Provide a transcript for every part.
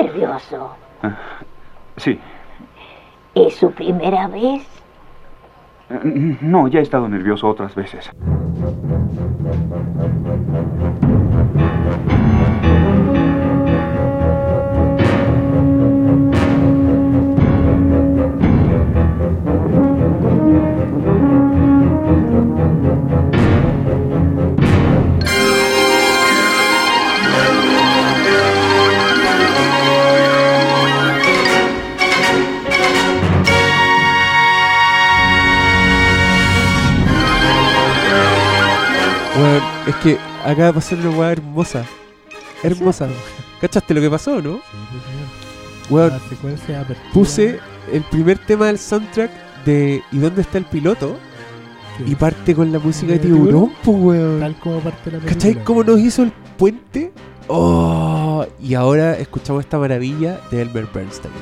nervioso. Sí. ¿Es su primera vez? Eh, No, ya he estado nervioso otras veces. Es que acaba de pasar una weá hermosa. Hermosa. ¿Cachaste lo que pasó, no? Weón, puse el primer tema del soundtrack de ¿Y dónde está el piloto? Sí. Y parte con la música de ¿De tiburón? pues weón. Tal como parte la película. ¿Cachai cómo nos hizo el puente? Oh, y ahora escuchamos esta maravilla de Elmer Bernstein.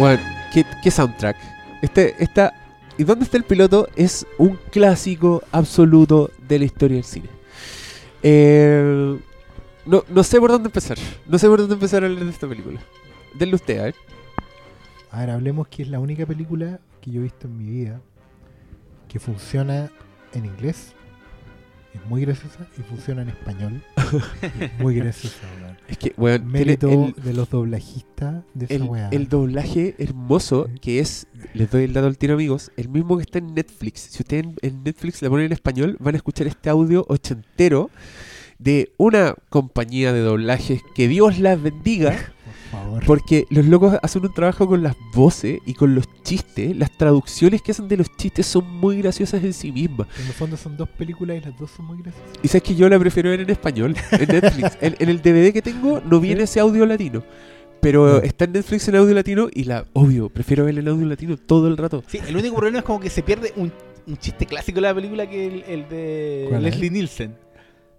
Bueno, ¿qué, qué soundtrack? Este, esta, ¿Y dónde está el piloto? Es un clásico absoluto de la historia del cine. Eh, no, no sé por dónde empezar. No sé por dónde empezar a hablar de esta película. Denle usted, a ver. A ver, hablemos que es la única película que yo he visto en mi vida que funciona en inglés. Es muy graciosa y funciona en español. es muy graciosa, weón. Es que, weón, tiene Mérito el, de los doblajistas de esa el, weá. el doblaje hermoso que es, les doy el dato al tiro amigos, el mismo que está en Netflix. Si ustedes en, en Netflix le ponen en español, van a escuchar este audio ochentero de una compañía de doblajes que Dios las bendiga. Favor. Porque los locos hacen un trabajo con las voces y con los chistes. Las traducciones que hacen de los chistes son muy graciosas en sí mismas. En el fondo son dos películas y las dos son muy graciosas. Y sabes que yo la prefiero ver en español, en Netflix. en, en el DVD que tengo no viene ese audio latino. Pero está en Netflix en audio latino y la, obvio, prefiero ver en audio latino todo el rato. Sí, el único problema es como que se pierde un, un chiste clásico de la película que el, el de. Leslie Nielsen.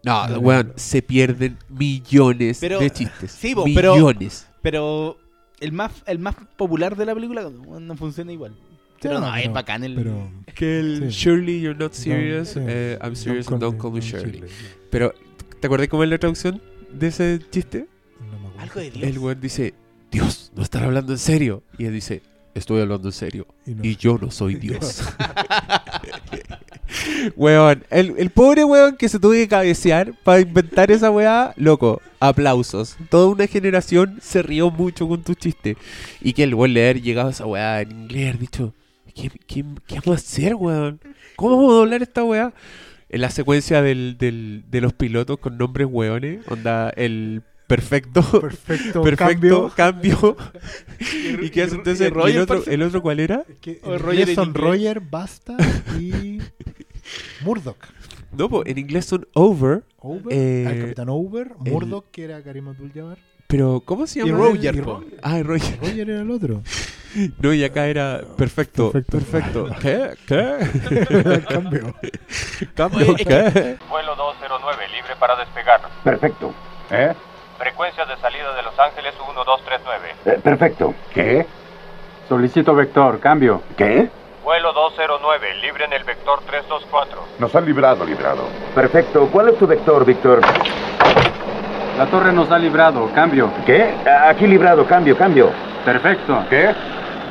No, No, weón, se pierden millones Pero- de chistes. sí, pero- millones. Pero el más, el más popular de la película no, no funciona igual. Pero No, no, es pero- bacán el. Pero. Que el Sí. Surely you're not serious, sí. eh, I'm serious Don't and don't call me me Shirley. Pero, ¿te acordás cómo es la traducción de ese chiste? No me acuerdo. Algo de Dios. El weón dice, Dios, no estará hablando en serio. Y él dice, estoy hablando en serio. Y no. Y yo no soy Dios. weón, el, el pobre weón que se tuvo que cabecear para inventar esa weá, loco, aplausos. Toda una generación se rió mucho con tu chiste. Y que el weón le haber llegado a esa weá en inglés, dicho, ¿qué, qué, qué vamos a hacer, weón? ¿Cómo vamos a doblar esta weá? En la secuencia del, del- de los pilotos con nombres weones, onda el perfecto, Perfecto, perfecto cambio. cambio. ¿Y qué hace entonces? y ¿Y Roger el, otro. ¿El otro cuál era? Que en Roger son. Roger, Basta y Murdoch. No, pues en inglés son over, Over, Eh, el Capitán Over, el- Murdoch, que era Karim Abdul-Jabbar. pero ¿cómo se Y llama? Roger, el- po. Ah, Roger. Roger era el otro. No, y acá era perfecto, Perfecto. perfecto. ¿Qué? ¿Qué? Cambio. ¿Cambio? Oye, ¿Qué? Vuelo 209, libre para despegar. Perfecto. ¿Eh? Frecuencia de salida de Los Ángeles 1239. Eh, perfecto. ¿Qué? Solicito vector, cambio. ¿Qué? Vuelo 209, libre en el vector 324. Nos han librado, librado. Perfecto. ¿Cuál es tu vector, Víctor? La torre nos ha librado, cambio. ¿Qué? Aquí librado, cambio, cambio. Perfecto. ¿Qué?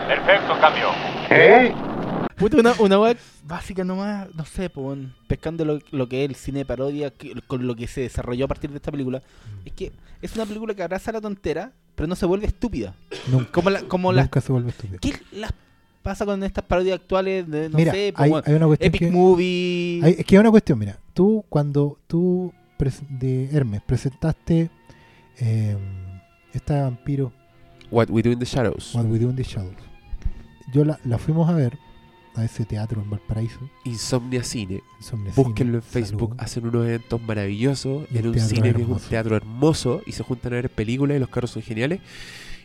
Perfecto, cambio. ¿Qué? Puta, una, una web básica nomás, no sé, po, pescando lo, lo que es el cine de parodia, que- con lo que se desarrolló a partir de esta película. Es que es una película que abraza la tontera, pero no se vuelve estúpida. Nunca, Como, la, como las nunca se vuelve estúpido. ¿Qué las pasa con estas parodias actuales de, no Mira, sé, po, hay, una cuestión Epic que... Movie? hay- es que hay una cuestión, mira. Tú, cuando tú, pres- de Hermes, presentaste eh, esta vampiro, What We Do in the Shadows. What We Do in the Shadows, yo la, la fuimos a ver a ese teatro en Valparaíso. Insomnia Cine. Insomnia Búsquenlo en Facebook. salud. Hacen unos eventos maravillosos Y en un cine que es un teatro hermoso y se juntan a ver películas y los carros son geniales.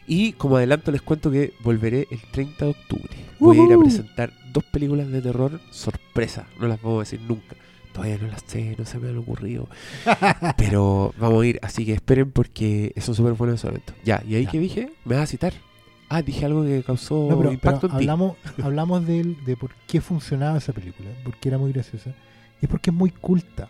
Y como adelanto les cuento que volveré el 30 de octubre. Voy a ir a presentar dos películas de terror sorpresa. No las vamos a decir nunca. Todavía no las sé, no se me han ocurrido. Pero vamos a ir, así que esperen porque son súper buenos eventos. Ya, y ahí Ya. que dije, me vas a citar. Ah, dije algo que causó No, pero, impacto pero en ti. hablamos, hablamos de, él- de por qué funcionaba esa película, por qué era muy graciosa. Y es porque es muy culta.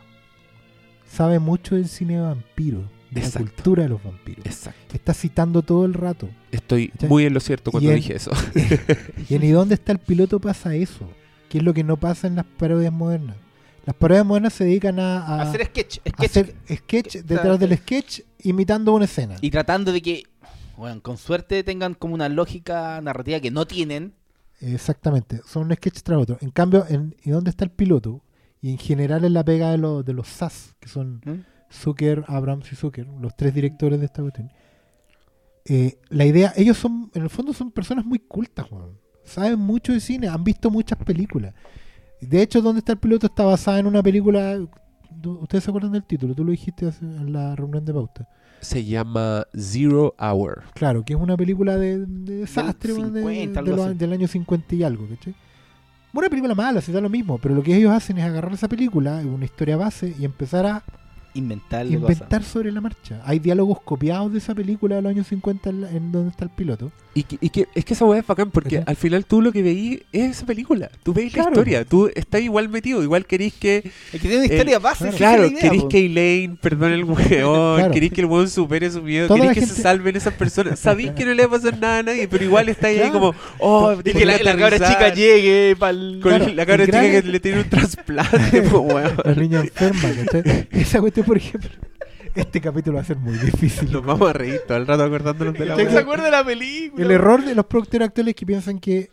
Sabe mucho del cine vampiro, de Exacto. la cultura de los vampiros. Exacto. Está citando todo el rato. Estoy muy en lo cierto cuando en- dije eso. Y en ¿Y dónde está el piloto? pasa eso. Que es lo que no pasa en las parodias modernas. Las parodias modernas se dedican a, a- Hacer sketch, a sketch hacer sketch detrás del sketch imitando una escena. y tratando de que, bueno, con suerte tengan como una lógica narrativa que no tienen. Exactamente, son un sketch tras otro. En cambio, en ¿y dónde está el piloto? Y en general es la pega de, los de los SAS, que son ¿Mm? Zucker, Abrams y Zucker, los tres directores de esta cuestión. Eh, la idea, ellos son, en el fondo son personas muy cultas, weón. Saben mucho de cine, han visto muchas películas. De hecho, ¿Dónde está el piloto? está basada en una película. ¿tú- ¿Ustedes se acuerdan del título? Tú lo dijiste en la reunión de pauta. Se llama Zero Hour. Claro, que es una película de, de desastre, weón, de- 50, de algo los- así. del año 50 y algo, ¿cachai? Una película mala, se da lo mismo, pero lo que ellos hacen es agarrar esa película, una historia base, y empezar a inventar cosas. sobre la marcha. Hay diálogos copiados de esa película de los años 50 en, la- en donde está el piloto. Y que, y que- es que esa weá es bacán porque al final tú lo que veís es esa película. Tú veis Claro. la historia. Tú estás igual metido. Igual querís que. Es que tiene una historia base. esa Claro, idea, querís po. que Elaine perdone el weón. Claro. Querís que el weón supere su miedo. Toda Querís que se salven esas personas. Sabís que no le va a pasar nada a nadie, pero igual está ahí Claro. como. Oh, Y que la, la cabra chica llegue pa'l... Con Claro, la cabra el chica gran- que le tiene un trasplante, po, weón. La niña enferma, ¿cachai? Esa cuestión, por ejemplo. Este capítulo va a ser muy difícil. Nos vamos a reír todo el rato acordándonos de la ¿Quién se acuerda de la película? El error de los productores actuales que piensan que eh,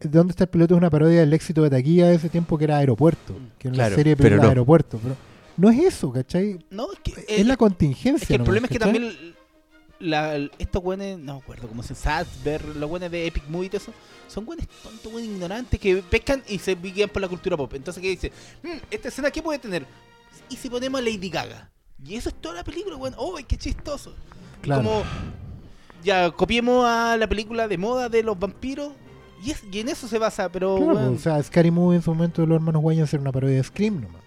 ¿De dónde está el piloto? es una parodia del éxito de taquilla de ese tiempo que era Aeropuerto, que era Claro, una serie de pero películas no. de Aeropuerto. Pero no es eso, ¿cachai? No, es que, es la contingencia. es que el nomás, problema es que ¿cachai? también la, estos güeyes, no me acuerdo cómo se ver los güeyes de Epic Movie y todo eso, son güeyes tontos, güeyes ignorantes que pescan y se guían por la cultura pop. Entonces, ¿qué dice? "Mm, ¿Esta escena qué puede tener? ¿Y si ponemos a Lady Gaga? Y eso es toda la película, güey. ¡Oh, qué chistoso! Claro. Como, ya copiemos a la película de moda de los vampiros y, es- y en eso se basa, pero. Claro, weón, pues, o sea, Scary Movie en su momento de los hermanos Wayans era una parodia de Scream nomás.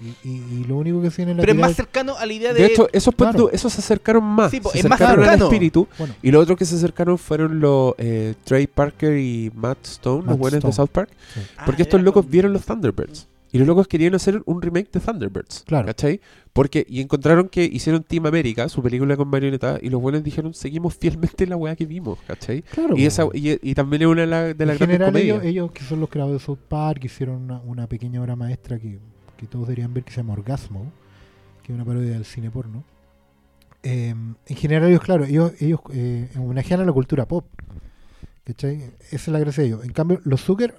Y, y, y lo único que tiene la pero es más cercano a la idea de. De hecho, esos, Claro. puntos- esos se acercaron más. Sí, se es más acercaron al cercano. espíritu. Bueno, Y los otros que se acercaron fueron los eh, Trey Parker y Matt Stone, los buenos de. South Park. sí. Ah, Porque estos locos con- vieron los Thunderbirds. Y los locos querían hacer un remake de Thunderbirds. Claro. ¿Cachai? Porque, y encontraron que hicieron Team America, su película con marioneta, y los buenos dijeron, seguimos fielmente la weá que vimos, ¿cachai? Claro, Y, esa, y, y también es una de, la- de en las grandes general comedias. ellos, ellos que son los creadores de South Park hicieron una, una pequeña obra maestra que, que todos deberían ver que se llama Orgasmo, que es una parodia del cine porno. Eh, en general ellos, claro, ellos, ellos eh, homenajean a la cultura pop. ¿Cachai? Esa es la gracia de ellos. En cambio, los Zucker,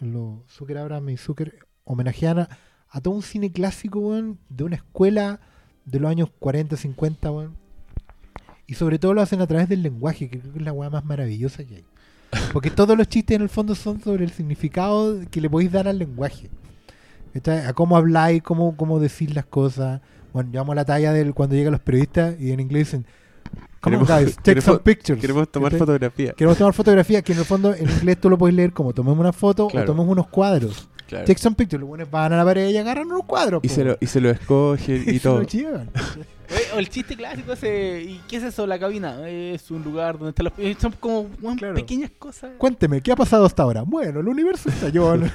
los Zucker Abraham y Zucker homenajean a, a todo un cine clásico, weón, de una escuela de los años 40, 50, weón. Y sobre todo lo hacen a través del lenguaje, que creo que es la weá más maravillosa que hay. Porque todos los chistes en el fondo son sobre el significado que le podéis dar al lenguaje. A cómo habláis, cómo, cómo decir las cosas. Bueno, llevamos la talla del cuando llegan los periodistas y en inglés dicen, Come on, Queremos- guys, take some queremos- pictures. Queremos tomar ¿Cachai? fotografía. Queremos tomar fotografías, que en el fondo en inglés tú lo puedes leer como tomemos una foto Claro. o tomemos unos cuadros. Claro. Take some pictures. Los buenos van a la pared y agarran unos cuadros. Y po. se, lo, y se lo escogen y Y se todo. lo llevan. Oye, o el chiste clásico ese. ¿Y qué es eso? La cabina. Es un lugar donde están los. Son como Claro. pequeñas cosas. Cuénteme, ¿qué ha pasado hasta ahora? Bueno, el universo estalló.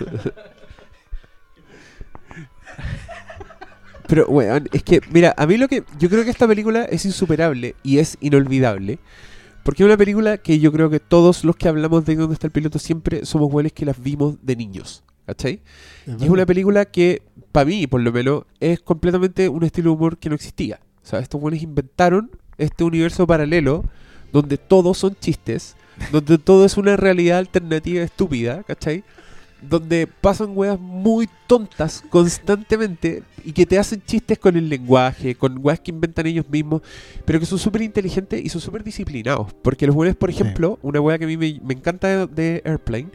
Pero, weón, es que, mira, a mí lo que. Yo creo que esta película es insuperable y es inolvidable. Porque es una película que yo creo que todos los que hablamos de dónde está el piloto siempre somos buenos que las vimos de niños. ¿Cachai? Y es una película que, para mí, por lo menos, es completamente un estilo de humor que no existía. O sea, estos buenos inventaron este universo paralelo donde todos son chistes, donde todo es una realidad alternativa estúpida, ¿cachai? Donde pasan weas muy tontas constantemente y que te hacen chistes con el lenguaje, con weas que inventan ellos mismos, pero que son súper inteligentes y son súper disciplinados. Porque los buenos, por Sí. ejemplo, una wea que a mí me, me encanta de, de Airplane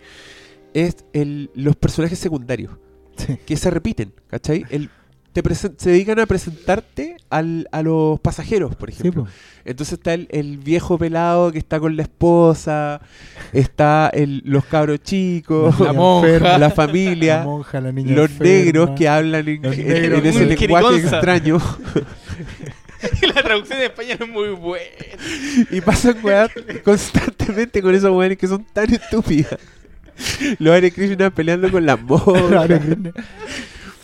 es el, los personajes secundarios Sí. que se repiten, ¿cachai? El, te presen- se dedican a presentarte al, a los pasajeros, por Sí, ejemplo. Entonces está el, el viejo pelado que está con la esposa, está el, los cabros chicos, La La monja, la familia, la monja, la niña los enferma. negros que hablan en, en- negros en ese lenguaje extraño. la traducción en español es muy buena. Y pasan weas constantemente con esos weones que son tan estúpidas. Los Hare Krishna peleando con las monjas.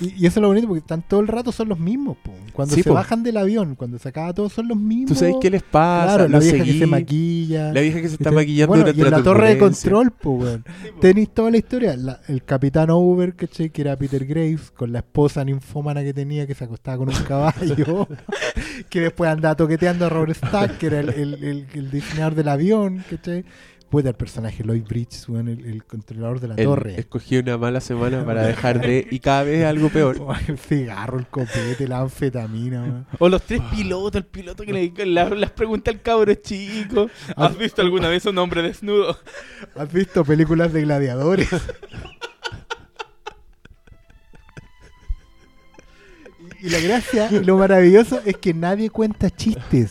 y, eso es lo bonito porque están todo el rato son los mismos. po. Cuando Sí, se po. bajan del avión, cuando se acaba todo, son los mismos. ¿Tú sabes qué les pasa? Claro, la vieja que se maquilla. La vieja que se está maquillando Bueno, durante y en la, torre de control, pues, weón. Tenéis toda la historia. La- el capitán Over, ¿cachai? Que era Peter Graves, con la esposa ninfómana que tenía, que se acostaba con un caballo. que después andaba toqueteando a Robert Stack, que era el, el- el- el diseñador del avión, ¿cachai? Puede el personaje Lloyd Bridges, el, el controlador de la Él torre. Escogí una mala semana para dejar de. Y cada vez algo peor. El cigarro, el copete, la anfetamina, weón. O los tres pilotos, el piloto que le la- las pregunta al cabro chico. ¿Has visto alguna vez un hombre desnudo? ¿Has visto películas de gladiadores? Y la gracia y lo maravilloso es que nadie cuenta chistes.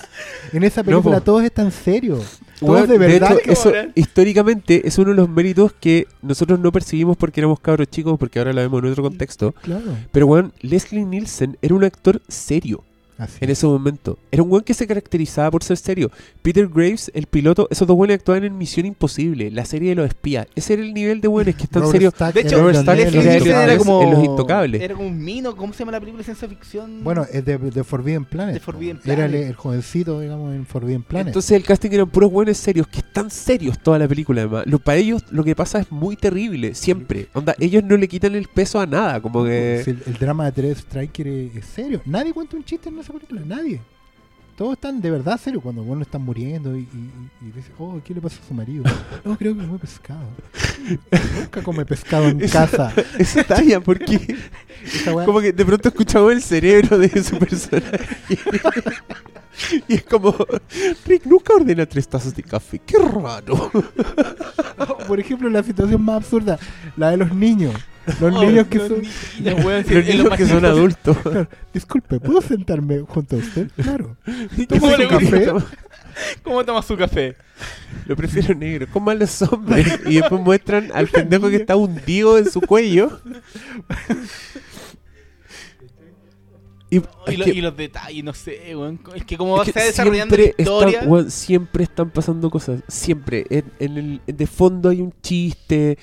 En esa película po. todos están serios. Todos de verdad. hecho, eso históricamente es uno de los méritos que nosotros no percibimos porque éramos cabros chicos, porque ahora lo vemos en otro contexto. Claro. Pero, weón, Leslie Nielsen era un actor serio Así. en ese momento. Era un weón que se caracterizaba por ser serio. Peter Graves, el piloto, esos dos weones actuaban en Misión Imposible, la serie de los espías. Ese era el nivel de weones que están serios. De hecho, Robert Stack era era como, en Los Intocables. Era como un mino, ¿cómo se llama la película de ciencia ficción? Bueno, es de, de Forbidden Planet. De Forbidden po. Era el, Planet. el jovencito, digamos, en Forbidden Planet. Entonces el casting eran puros buenos serios, que están serios toda la película además. Lo, para ellos lo que pasa es muy terrible, siempre. Onda, ellos no le quitan el peso a nada, como que... Si el, el drama de Terence Striker es, es serio. Nadie cuenta un chiste en esa película, nadie. Todos están de verdad serios cuando bueno están muriendo y, y, y- dicen, oh, ¿qué le pasa a su marido? No, creo que come pescado. Nunca come pescado en Esa- casa. Esa talla, porque Esa como que de pronto escuchamos el cerebro de su personaje. y es como, Rick nunca ordena tres tazas de café, qué raro. Por ejemplo, la situación más absurda, la de los niños. Los Oh, niños que los son... niños, Los niños que son adultos. Disculpe, ¿puedo sentarme junto a usted? Claro. ¿Y ¿Cómo qué le se gusta? toma? ¿Cómo toma su café? Lo prefiero negro, como a los hombres. Y después muestran al pendejo que está hundido en su cuello. Y, Y, lo- que y los detalles, no sé, weón. Es que como va a es que estar desarrollando la siempre historia. están, weón, siempre están pasando cosas. Siempre. En, en el, de fondo hay un chiste.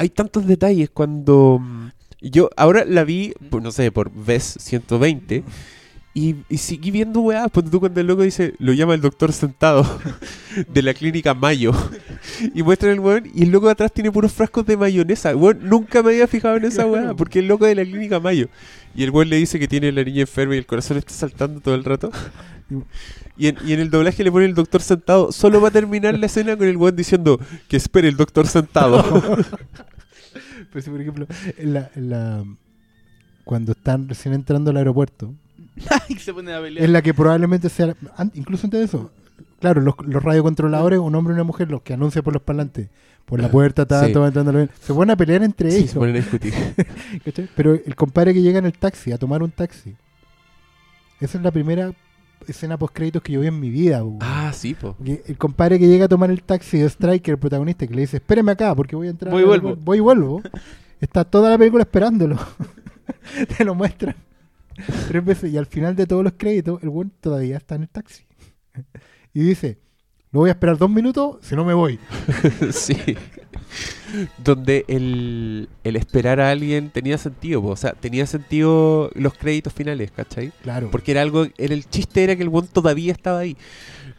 Hay tantos detalles cuando. mm, Yo ahora la vi, por, no sé, por vez 120. Y, y seguí viendo weá. Cuando tú cuando el loco dice, lo llama el doctor sentado de la clínica Mayo. Y muestran el weón. Y el loco de atrás tiene puros frascos de mayonesa. Weón, nunca me había fijado en esa weá. Porque el loco de la clínica Mayo. Y el weón le dice que tiene la niña enferma y el corazón está saltando todo el rato. Y en, y en el doblaje le pone el doctor sentado. Solo va a terminar la escena con el weón diciendo que espere el doctor sentado. Pero si, por ejemplo, en la, en la- cuando están recién entrando al aeropuerto, y se ponen a pelear. es la que probablemente sea, incluso antes de eso, claro, los, los radiocontroladores, un hombre y una mujer, los que anuncian por los parlantes, por la puerta, tanto, Sí. entrando se ponen a pelear entre Sí, ellos. se ponen a discutir. Pero el compadre que llega en el taxi, a tomar un taxi, esa es la primera escena post créditos que yo vi en mi vida. Ah, sí, po. El compadre que llega a tomar el taxi de Striker, el protagonista, que le dice, espéreme acá porque voy a entrar. Voy y vuelvo. aeropuerto". Voy y vuelvo. Está toda la película esperándolo. Te lo muestran tres veces y al final de todos los créditos, el buen todavía está en el taxi. y dice, lo voy a esperar dos minutos, si no me voy. sí. Donde el, el esperar a alguien tenía sentido, po. o sea, tenía sentido los créditos finales, ¿cachai? Claro. Porque era algo, era el chiste era que el weón todavía estaba ahí.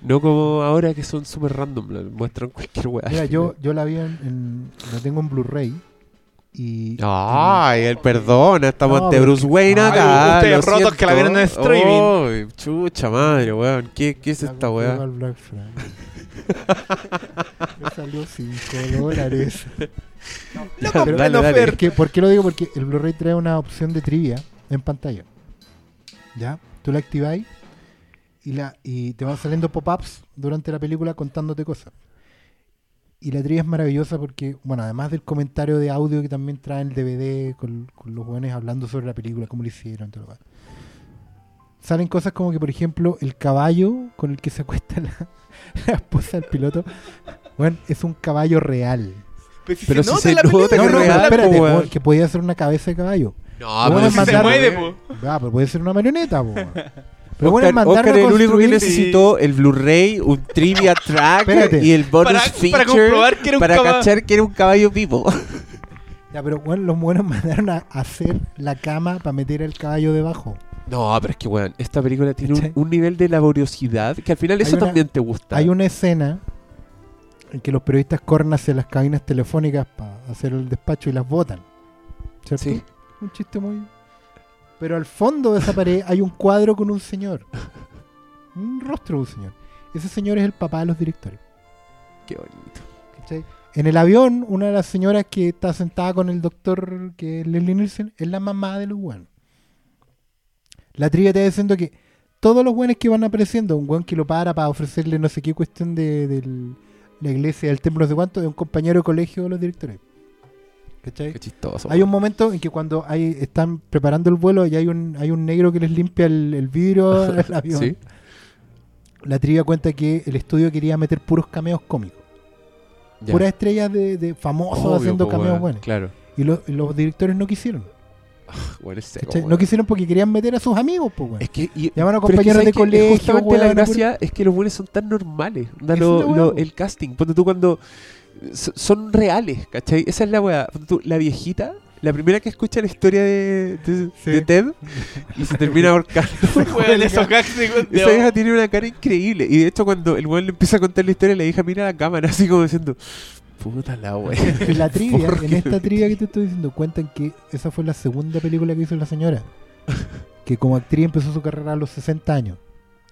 No como ahora que son súper random, muestran cualquier weá. Mira, yo, yo la vi en, en- la tengo en Blu-ray y Ay, el perdona, estamos No, ante Bruce Wayne Ay, acá. ustedes lo rotos que la vieron en streaming. Ay, chucha madre, weón. ¿Qué, qué es la esta weá? Me salió 5 dólares. Ya, pero- dale, no, dale. Fer. ¿Por qué, por qué lo digo? Porque el Blu-ray trae una opción de trivia en pantalla. ¿Ya? Tú la activáis y, la, y te van saliendo pop-ups durante la película contándote cosas. Y la trivia es maravillosa porque, bueno, además del comentario de audio que también trae el DVD con, con los jóvenes hablando sobre la película, cómo lo hicieron, todo lo. Salen cosas como que, por ejemplo, el caballo con el que se acuesta la, la esposa del piloto, bueno, es un caballo real. Pero si Pero se si nota se No, no, se pero real, espérate, po, weón. po, que podía ser una cabeza de caballo. No, pero a si mandar- se mueve, po. Ah, pero puede ser una marioneta, po. Pero bueno, Oscar, mandaron Oscar el único que necesitó el Blu-ray, un trivia track Espérate. y el bonus Para- feature para comprobar que era un para caba- cachar que era un caballo vivo. Ya, pero bueno, los buenos mandaron a hacer la cama para meter el caballo debajo. No, pero es que, weón, esta película tiene un, nivel de laboriosidad que al final eso una- también te gusta. Hay una escena en que los periodistas corren hacia las cabinas telefónicas para hacer el despacho y las botan. ¿Cierto? Sí. Un chiste muy. Pero al fondo de esa pared hay un cuadro con un señor. Un rostro de un señor. Ese señor es el papá de los directores. Qué bonito. ¿cachai? En el avión, una de las señoras que está sentada con el doctor, que es Leslie Nielsen, es la mamá de los. La trivia te va diciendo que todos los buenos que van apareciendo, un buen que lo para para ofrecerle no sé qué cuestión de, la iglesia, del templo, no sé cuánto, es un compañero de colegio de los directores. ¿Cachai? Qué chistoso. Hay un momento en que cuando hay, están preparando el vuelo y hay un, hay un negro que les limpia el, el vidrio del avión, Sí. la trivia cuenta que el estudio quería meter puros cameos cómicos. Ya. Puras estrellas de, de famosos Obvio, haciendo po, cameos buenos. Claro. Y, lo- y los directores no quisieron. Weón. No quisieron porque querían meter a sus amigos, pues, weón. Es que. y- es que compañeros ¿sabes de colegio. Justamente la gracia es que los buenos son tan normales. Onda, lo- lo- el casting. Ponte tú cuando. so- Son reales, ¿cachai? Esa es la weá. Ponte tú, la viejita, la primera que escucha la historia de, de, Sí. de Ted y se termina ahorcando. Esa vieja tiene una cara increíble. Y de hecho, cuando el weón le empieza a contar la historia, la hija mira a la cámara así como diciendo: Puta la weá. En la trivia, ¿Por en esta trivia que te estoy diciendo, cuentan que esa fue la segunda película que hizo la señora. Que como actriz empezó su carrera a los 60 años.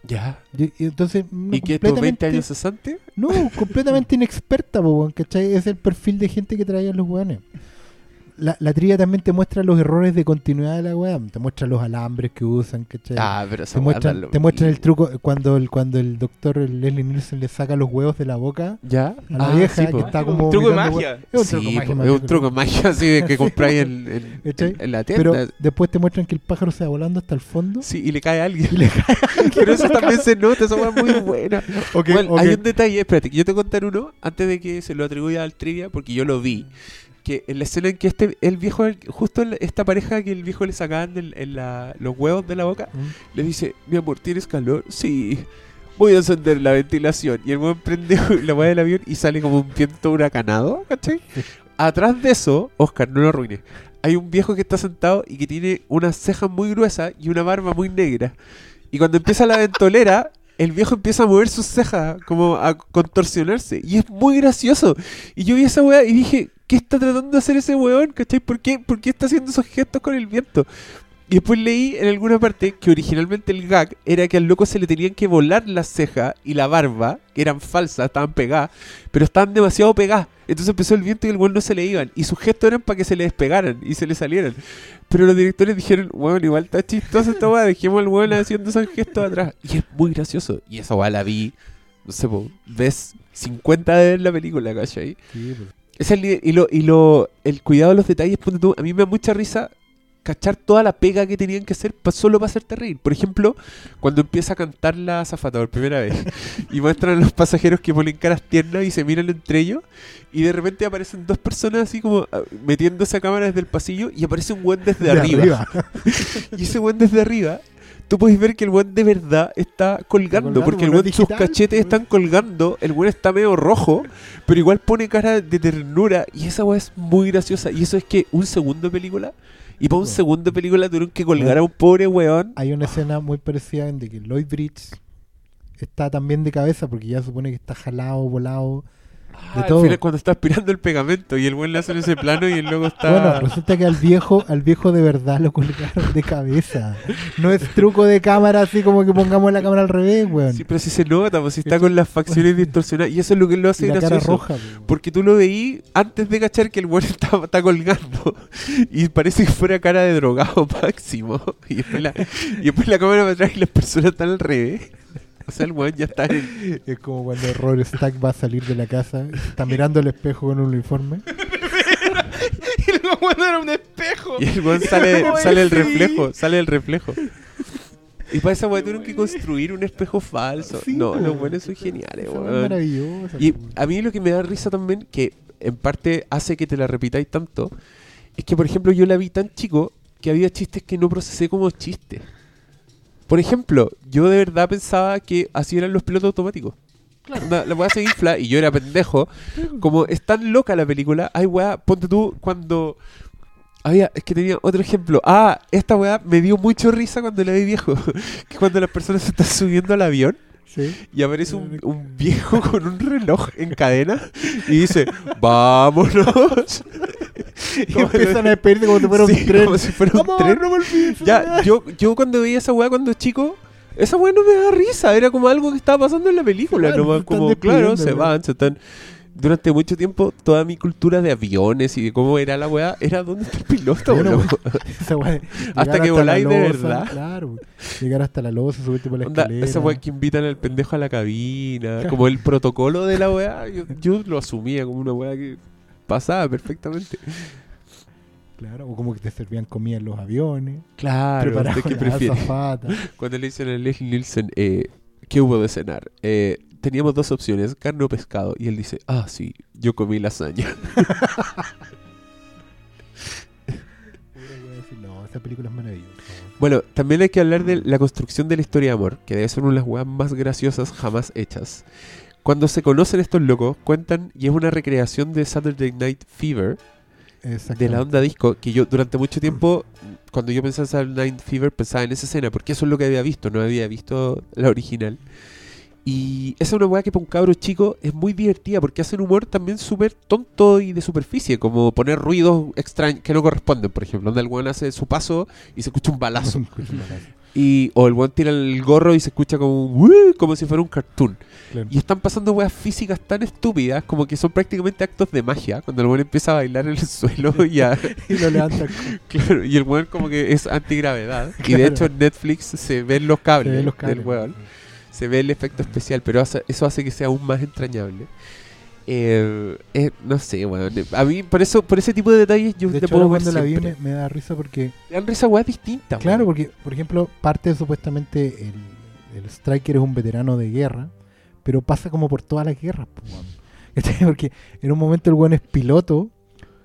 Ya. Y, y entonces. ¿Y que tú 20 completamente- años cesante? No, completamente inexperta, po, ¿cachai? Es el perfil de gente que traían los weones. La, la trivia también te muestra los errores de continuidad de la weá. Te muestra los alambres que usan, ¿cachai? Ah, pero te muestran, te muestran el truco cuando el, cuando el doctor Leslie Nielsen le saca los huevos de la boca ¿Ya? a la Ah, vieja sí, que po. está como. Un truco de magia. Es un Sí, truco de magia, es un truco de magia así de que compráis en, en- ¿Cachai? en- en la Pero tienda. después te muestran que el pájaro se va volando hasta el fondo. Sí, y le cae a alguien. Y le cae Pero eso también se nota, esa weá es muy buena. Bueno. Hay un detalle, espérate, yo te contar uno antes de que se lo atribuya al trivia, porque yo lo vi. Que en la escena en que este, el viejo, justo esta pareja que el viejo le sacaban en la- los huevos de la boca, Mm. le dice, mi amor, ¿tienes calor? Sí. Voy a encender la ventilación. Y el weón prende la weá del avión y sale como un viento huracanado, ¿cachai? Atrás de eso, Oscar, no lo arruines. Hay un viejo que está sentado y que tiene unas cejas muy gruesas y una barba muy negra. Y cuando empieza la ventolera, el viejo empieza a mover sus cejas, como a contorsionarse. Y es muy gracioso. Y yo vi esa weá y dije, ¿qué está tratando de hacer ese weón? ¿Cachai? ¿Por qué, ¿Por qué está haciendo esos gestos con el viento? Y después leí en alguna parte que originalmente el gag era que al loco se le tenían que volar las cejas y la barba, que eran falsas, estaban pegadas, pero estaban demasiado pegadas. Entonces empezó el viento y el weón no se le iban. Y sus gestos eran para que se le despegaran y se le salieran. Pero los directores dijeron, weón, igual está chistosa esta weá, dejemos al weón haciendo esos gestos atrás. Y es muy gracioso. Y esa weá la vi, no sé, po, ves 50 veces la película, ¿cachai? Sí. Es el, y lo, y lo, el cuidado de los detalles, ponte tú, a mí me da mucha risa cachar toda la pega que tenían que hacer pa- solo para hacerte reír. Por ejemplo, cuando empieza a cantar la azafata por primera vez y muestran a los pasajeros que ponen caras tiernas y se miran entre ellos y de repente aparecen dos personas así como ah, metiéndose a cámara desde el pasillo y aparece un buen desde De arriba. Y ese buen desde arriba, tú puedes ver que el buen de verdad está colgando, colgando, porque el buen sus cachetes están colgando, el buen está medio rojo, pero igual pone cara de ternura y esa weá es muy graciosa. Y eso es que un segundo de película, y para un segundo de película tuvieron que colgar a un pobre weón. Hay una escena muy parecida en de que Lloyd Bridge está también de cabeza porque ya supone que está jalado, volado. Ah, al todo. final cuando está aspirando el pegamento y el buen le hacen ese plano y el loco está... Bueno, resulta que al viejo, al viejo de verdad lo colgaron de cabeza. No es truco de cámara así como que pongamos la cámara al revés, weón. Sí, pero sí se nota, pues si está con las facciones distorsionadas y eso es lo que lo hace y la cara roja. Porque tú lo veí antes de cachar que el está, está colgando. Y parece que fuera cara de drogado máximo. Y después la, y después la cámara para atrás y las personas están al revés. O sea, el weón ya está en... Es como cuando Robert Stack va a salir de la casa, está mirando el espejo con un uniforme. Y luego bueno era un espejo. Y el weón sale, ¿Cómo sale el reflejo, sale el reflejo. Y para esa weón tuvieron que construir un espejo falso. Sí, no, los buenos son geniales, weá weón. Y a mí lo que me da risa también, que en parte hace que te la repitáis tanto, es que, por ejemplo, yo la vi tan chico que había chistes que no procesé como chistes. Por ejemplo, yo de verdad pensaba que así eran los pilotos automáticos. Onda, La weá se infla y yo era pendejo. Como es tan loca la película, hay weá, ponte tú cuando. Había, es que tenía otro ejemplo. Ah, esta weá me dio mucho risa cuando la vi viejo. que cuando las personas se están subiendo al avión Sí. y aparece un, un viejo con un reloj en cadena y dice, vámonos. Y empiezan a despedirse como si fuera un Sí, tren. como si fuera un tren. no me olvides, Ya, yo, yo cuando veía esa weá cuando chico, esa weá no me da risa, era como algo que estaba pasando en la película, Claro, nomás como, claro, se van, se están... Durante mucho tiempo, toda mi cultura de aviones y de cómo era la weá, era dónde está el piloto, Bueno? Esa weá Hasta que voláis de verdad. Claro. Llegar hasta la losa, subirte por la Onda, escalera. esa weá que invitan al pendejo a la cabina, como el protocolo de la weá, yo, yo lo asumía como una weá que pasaba perfectamente. Claro, o como que te servían comida en los aviones. Claro, ¿usted qué con la prefiere? azafata. Cuando le dicen a Leslie Nielsen, eh, ¿qué hubo de cenar? Eh, teníamos dos opciones, carne o pescado. Y él dice, ah, sí, yo comí lasaña. No, esa película es maravillosa. weón. bueno, también hay que hablar de la construcción de la historia de amor, que debe ser una de las weas más graciosas jamás hechas. Cuando se conocen estos locos, cuentan, y es una recreación de Saturday Night Fever, de la onda disco, que yo durante mucho tiempo, cuando yo pensaba en Saturday Night Fever, pensaba en esa escena, porque eso es lo que había visto, no había visto la original. Y esa es una weá que para un cabro chico es muy divertida, porque hacen humor también súper tonto y de superficie, como poner ruidos extraños que no corresponden, por ejemplo, donde el weón hace su paso y se escucha un balazo. Y, o el weón tira el gorro y se escucha como un como si fuera un cartoon. Claro. Y están pasando weas físicas tan estúpidas como que son prácticamente actos de magia. Cuando el weón empieza a bailar en el suelo y a, Y lo levantan. Claro, y el weón como que es antigravedad. Y de Claro. hecho en Netflix se ven los cables, Se ven los del weón. Se ve el efecto especial, pero hace- eso hace que sea aún más entrañable. Eh, eh, no sé, weón. A mí, por eso, por ese tipo de detalles, yo De te hecho, puedo ver cuando la vi me, me da risa porque, Le dan risa weas distintas, claro, porque, por ejemplo, parte de supuestamente el, el Striker es un veterano de guerra, pero pasa como por todas las guerras, po. Porque en un momento el weón es piloto,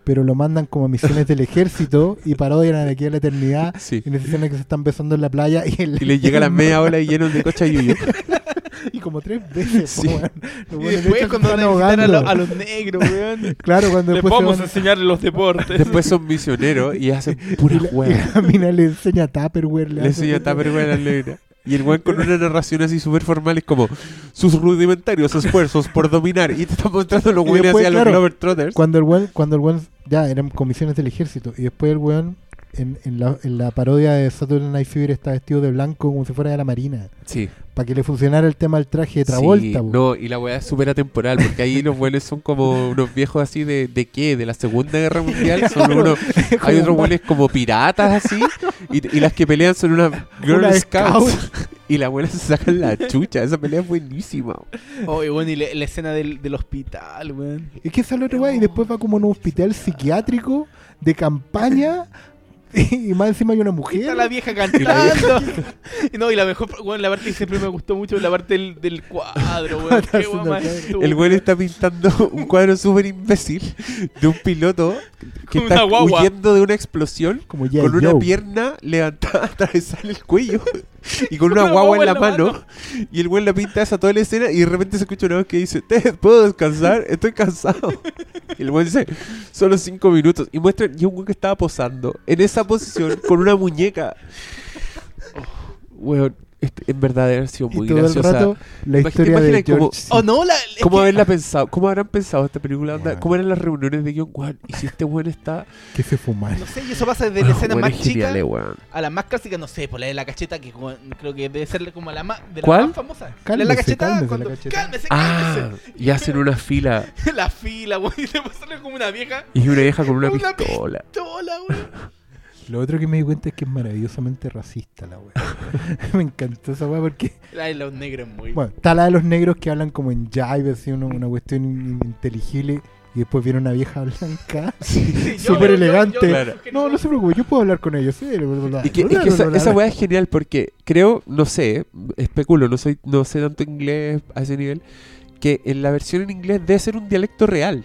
pero lo mandan como a misiones del ejército y parodian de aquí a la eternidad. Sí. En esa escena que se están besando en la playa y, el, Y le llega la media ola y llenos de cocha yuyo. y como tres veces, Sí. po, Y de después hecho, cuando van a a, lo- a los negros, weón. Claro, cuando Les después vamos a enseñar los deportes. Después son misioneros y hacen y puras la, y la mina le enseña Tupperware. Le hace- enseña Tupperware a la negra. Y el weón con una narración así súper formal es como sus rudimentarios esfuerzos por dominar. Y te está mostrando los weones hacia claro, los Glover Trotters. Cuando el weón, cuando el weón, ya eran comisiones del ejército, y después el weón en, en, la, en la parodia de Saturday Night Fever está vestido de blanco como si fuera de la marina, Sí. para que le funcionara el tema del traje de Travolta. Sí, no, y la weá es súper atemporal, porque ahí los buenos son como unos viejos así de, de qué, de la Segunda Guerra Mundial, son unos, hay otros buenos como piratas así, y, y las que pelean son unas Girl Una Scouts, scout. y las buenas se sacan la chucha, esa pelea es buenísima. Oye, bueno, y la, la escena del, del hospital, weón. Es que esa es la otra weá, y después va como a un hospital psiquiátrico de campaña, y más encima hay una mujer. Está la vieja cantando. y no, y la mejor, weón, la parte que siempre me gustó mucho, la parte del, del cuadro, weón. Qué más estúpida. El güey está pintando un cuadro súper imbécil de un piloto que Una está guagua. huyendo de una explosión como con una pierna levantada, atravesada el cuello y con una, Una guagua en la, mano. Y el güey la pinta esa toda la escena y de repente se escucha una voz que dice, "Te- ¿puedo descansar? Estoy cansado. Y el güey dice, solo cinco minutos. Y muestran, y un güey que estaba posando en esa posición con una muñeca. Oh, weón, en verdad debe haber sido y muy todo el graciosa. rato la historia de imagínate como- George. Oh, no, la. ¿Cómo que- haberla pensado? ¿Cómo habrán pensado esta película? Onda? Bueno. ¿Cómo eran las reuniones de guion? Weón, y si este weón está... que se fuman. No sé, y eso pasa desde la escena Weón, más genial, chica eh, weón. a la más clásica, no sé, por la de la cacheta, que como- creo que debe ser como la más, de la ¿Cuál? más famosa. la de Cálmese, la cacheta, cálmese, cuando, la cacheta. cálmese, Ah, cálmese. y hacen una fila la fila, weón, y después sale como una vieja y una vieja con una Una pistola. tola, weón. Lo otro que me di cuenta es que es maravillosamente racista la weá. me encantó esa weá porque, La de los negros es muy. bueno, está la de los negros que hablan como en jive, así una, una cuestión in- inteligible, y después viene una vieja blanca, súper elegante. yo- Claro. No, no se preocupe, yo puedo hablar con ellos. Sí, Y que, que esa, esa weá es genial porque creo, no sé, especulo, no soy, no sé tanto inglés a ese nivel, que en la versión en inglés debe ser un dialecto real.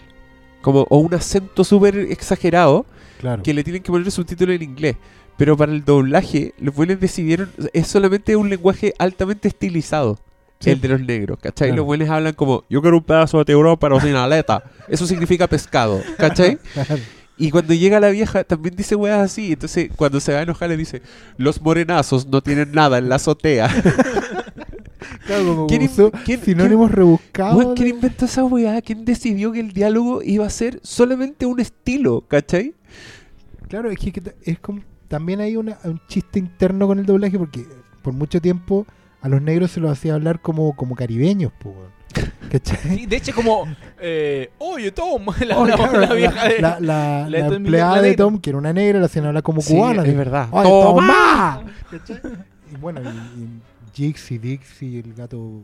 Como, o un acento súper exagerado Claro. que le tienen que poner subtítulo en inglés. Pero para el doblaje, los buenos decidieron. Es solamente un lenguaje altamente estilizado. Sí. El de los negros, ¿cachai? Claro. Los buenos hablan como: Yo quiero un pedazo de tiburón, pero sin aleta. Eso significa pescado, ¿cachai? Claro. Y cuando llega la vieja, también dice weas así. Entonces, cuando se va a enojar, le dice: Los morenazos no tienen nada en la azotea. Claro, como ¿Quién quién- sinónimos rebuscados. Weón, ¿Quién inventó esa weá? ¿Quién decidió que el diálogo iba a ser solamente un estilo, ¿cachai? Claro, es que es como, también hay una, un chiste interno con el doblaje porque por mucho tiempo a los negros se los hacía hablar como, como caribeños. ¿cachai? Sí, de hecho, como. Eh, Oye, Tom. La, Oh, la- claro, la la, vieja de. la- la- la de la Tom empleada de. Tom, que era una negra, la hacían hablar como Sí, cubana. es así. verdad. ¡Ay, ¡Toma! ¿Cachai? Y bueno, y, y Jix y Dix y el gato,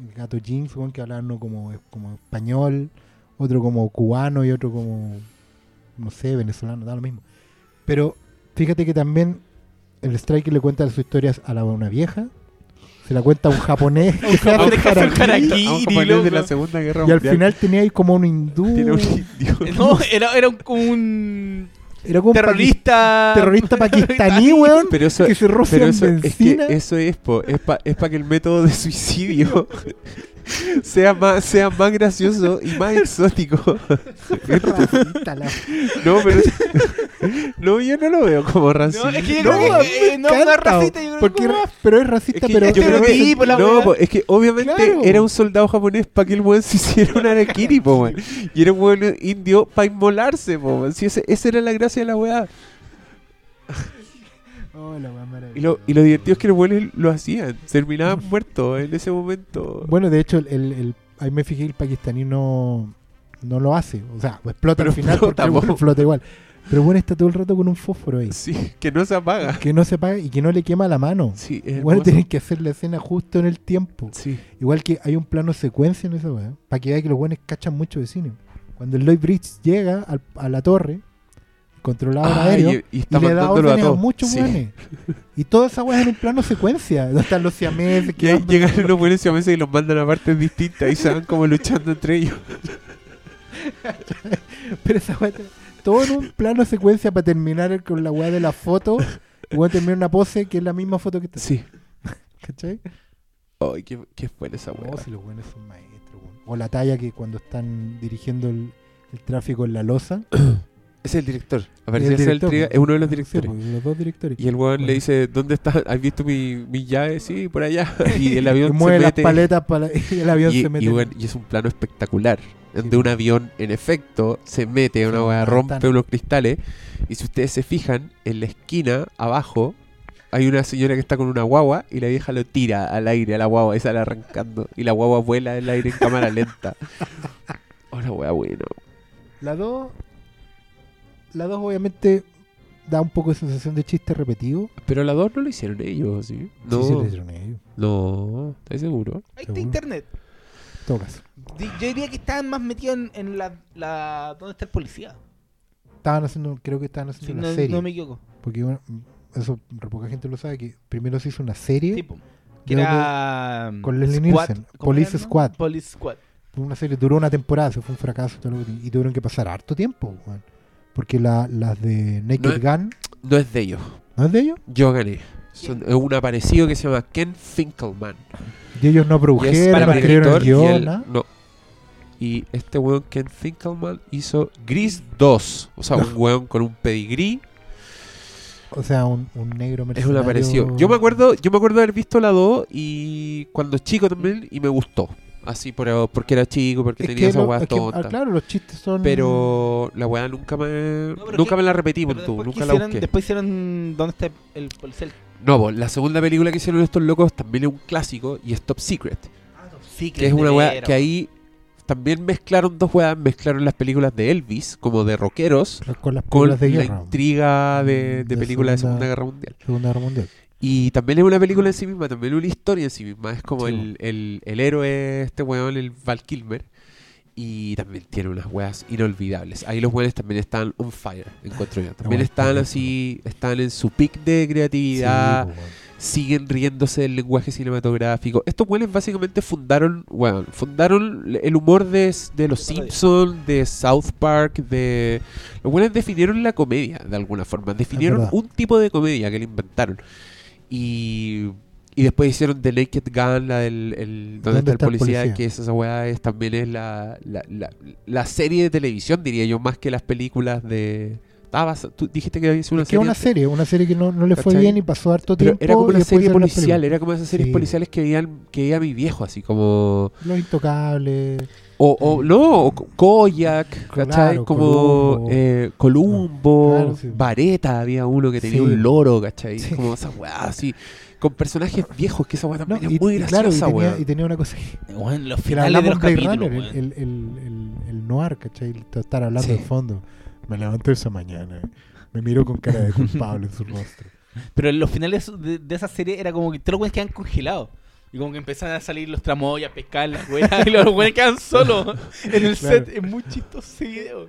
el gato Jinx, que hablaban uno como, como español, otro como cubano y otro como, no sé, venezolano, da lo mismo. Pero fíjate que también el Striker le cuenta sus historias a la, una vieja, se la cuenta a un japonés que se hace un harakiri, harakiri. A un japonés de la Segunda Guerra y al Mundial. final tenía ahí como un hindú, Tiene un indio. No, era, era un, como un era como un terrorista. paqui- terrorista pakistaní, weón, Pero eso, que se pero en eso, es que eso es, po, es para es pa que el método de suicidio sea más, sea más gracioso y más exótico. Racista, la- No, pero no, yo no lo veo como No, racista. es que yo No, creo que eh, no es racista, yo creo porque más- pero es racista, Es que pero, yo creo que- es- estereotipo, la no, po, es que obviamente Claro. era un soldado japonés para que el weón se hiciera un harakiri, po, weón. Y era un weón indio para inmolarse, po, weón. Si ese, esa era la gracia de la weá. Oh, la Y lo, y lo divertido es que los weones lo hacían. Terminaban muertos en ese momento. Bueno, de hecho, el, el- ahí me fijé, el pakistaní no, no lo hace. O sea, explota Pero al final flota, porque po. flota igual. Pero bueno, está todo el rato con un fósforo ahí. Sí, que no se apaga. Que no se apaga y que no le quema la mano. Sí, es Bueno, tienen que hacer la escena justo en el tiempo. Sí. Igual que hay un plano secuencia en esa weá. Para que vean que los buenos cachan mucho de cine. Cuando el Lloyd Bridge llega al- a la torre, controlador Ah, aéreo, y, y y está le da a órdenes a, todos. muchos Sí. Y toda esa weá es en un plano secuencia. Donde están los siameses Y que llegan unos buenos a veces y los mandan a partes distintas y se van como luchando entre ellos. Pero esa weá, todo en un plano secuencia para terminar con la weá de la foto. Y bueno, termina una pose que es la misma foto que está. Sí. ¿Cachai? Ay, qué, qué buena esa No, weá. si los buenos son maestros. O la talla que cuando están dirigiendo el, el tráfico en la losa. Es el director. es Aparece el director, pues. es uno de los directores. pues, los dos directores. Y el weón Bueno. le dice, ¿dónde estás? ¿Has visto mi, mi llave? Sí, por allá. Y el avión Y mueve se las mete. paletas para y el avión y, se mete. y, es un plano espectacular. Donde Sí. un avión, en efecto, se mete a una weá, rompe ventana. unos cristales. Y si ustedes se fijan, en la esquina, abajo, hay una señora que está con una guagua y la vieja lo tira al aire a la guagua y sale arrancando. Y la guagua vuela en el aire en cámara lenta. Oh, la weá buena. La 2, la 2 obviamente da un poco de sensación de chiste repetido. Pero la 2 no lo hicieron ellos, ¿sí? No, Sí, sí, lo hicieron ellos, no, ¿estás seguro? Ahí está internet. todo caso. Yo diría que estaban más metidos en, en la, la. ¿Dónde está el policía? Estaban haciendo, creo que estaban haciendo una no, serie. no me equivoco. Porque bueno, eso poca gente lo sabe, que primero se hizo una serie, Sí, po. Que era. con Leslie Squad, Nielsen, ¿cómo Police era, no? Squad. Police Squad. una serie duró una temporada, se fue un fracaso todo lo que- y tuvieron que pasar harto tiempo, weón. Porque la, las de Naked Gun, No es de ellos. ¿no es de ellos? Yo gané. Son- es un aparecido que se llama Ken Finkelman. Y ellos no produjeron, para no escribieron el director y guion, él- no. Y este weón Ken Finkelman hizo Gris 2. O sea, un weón con un pedigrí. O sea, un, un negro Es un mercenario. aparecido. Yo me acuerdo, yo me acuerdo de haber visto la 2 y cuando chico también y me gustó. Así por, porque era chico, porque Es tenía esa weá es que, ah, tonta. claro, los chistes son. Pero la weá nunca me No, nunca que- me la repetí, Pero pon tú, después, nunca ¿qué la hicieron? busqué. después hicieron. ¿Dónde está el No, pues la segunda película que hicieron estos locos también es un clásico y es Top Secret. Sí, Que es una weá que ahí también mezclaron dos weas, mezclaron las películas de Elvis, como de rockeros, con las con películas de la guerra. intriga de, de De películas de Segunda Guerra Mundial. Segunda Guerra Mundial. Y también es una película en sí misma, también una historia en sí misma. Es como Sí, el, el, el héroe, este weón, el Val Kilmer. Y también tiene unas weas inolvidables. Ahí los weones también están on fire, encuentro yo. También están está así, están en su pic de creatividad. Sí, weón. siguen riéndose del lenguaje cinematográfico. Estos güeyes básicamente fundaron, bueno, fundaron el humor de, de los Simpsons, de South Park, de... Los güeyes definieron la comedia, de alguna forma. Definieron un tipo de comedia que le inventaron. Y... Y después hicieron The Naked Gun, la del el, ¿Dónde, está el policía? Que es esa weá es, también es la, la, la, la serie de televisión, diría yo, más que las películas de... Ah, vas- tú dijiste que había sido una Es que una serie, una serie que no, no le fue ¿Cachai? bien y pasó harto Pero tiempo. era como una serie policial, era como esas series Sí. policiales que veía, que veía mi viejo, así como... Los Intocables. O, o no, o Koyak, ¿cachai? Claro, como Columbo. eh, Columbo, Claro, sí. Vareta, había uno que tenía Sí. un loro, ¿cachai? Sí. Como esa weá así, con personajes viejos, que esa weá No, también y, es muy y graciosa, claro, y tenía, y tenía una cosa que, Bueno, los finales de los Blade capítulos, Runner, el, el, el, el, el noir, ¿cachai? Estar hablando Sí. de fondo. Me levanto esa mañana, me miro con cara de culpable en su rostro. Pero en los finales de, de esa serie era como que todos los güeyes quedan congelados. Y como que empezaban a salir los tramoyas, a pescar las weas, y los güeyes quedan solos en el Claro. set. Es muy chistoso ese video.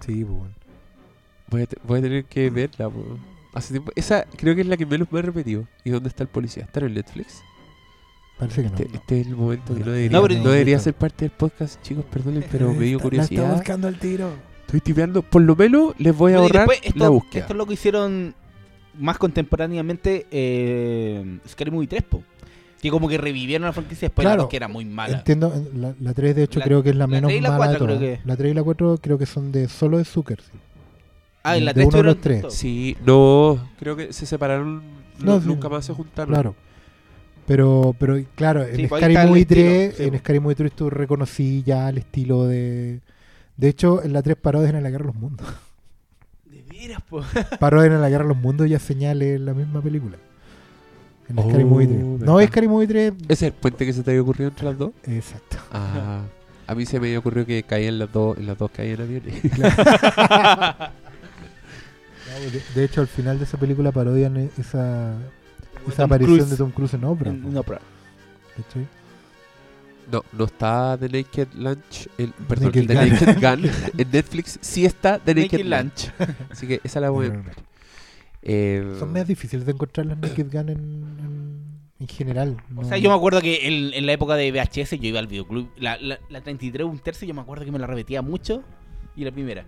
Sí, pues bueno. Voy a, te- voy a tener que verla. Hace tiempo. Esa creo que es la que menos me he repetido. ¿Y dónde está el policía? ¿Está en Netflix? Parece que no. Este, este es el momento que no debería, no, pero- no debería ser parte del podcast, chicos, perdonen, pero me dio Está- La está curiosidad. buscando al tiro. Estoy tipeando, por lo menos les voy a ahorrar esto- la búsqueda. Esto es lo que hicieron más contemporáneamente eh, Scary Movie 3, po. Que como que revivieron la franquicia después de la que era muy mala. Entiendo, la, la 3 de hecho La- creo que es la, la menos 3 y la mala de 4 creo que- La 3 y la 4 creo que son de solo de Zucker, sí. Ah, en la de 3 uno de los tuvieron tres. todo. Sí, no, creo que se separaron, No, sí, nunca más se juntaron. Claro. Pero, pero claro, Sí, en pues ahí Scary Movie estilo, 3, sí, en pues. Scary Movie 3 tú reconocí ya el estilo de... De hecho, en la 3 parodian en la Guerra de los Mundos. De veras, po. parodian en la Guerra de los Mundos ya señales en la misma película. En Oh, Scary Movie 3. No, Scary Movie 3... ¿Ese es el puente que se te había ocurrido entre las dos? Exacto. Ah, a mí se me había ocurrido que caían las dos, en las dos caían aviones. De, de hecho, al final de esa película parodian e- esa, esa Tom aparición Cruise. de Tom Cruise en Oprah. En- en Oprah. ¿cachai? No, no está The Naked Lunch, el, perdón, Naked The Gun. Naked Gun en Netflix. Sí está The Naked, Naked Lunch. Así que esa la voy a ver. Eh, Son más difíciles de encontrar las Naked Gun en, en, en general. O sea, yo me acuerdo que en, en la época de VHS yo iba al videoclub. La, la, la 33 un tercio yo me acuerdo que me la repetía mucho. Y la primera.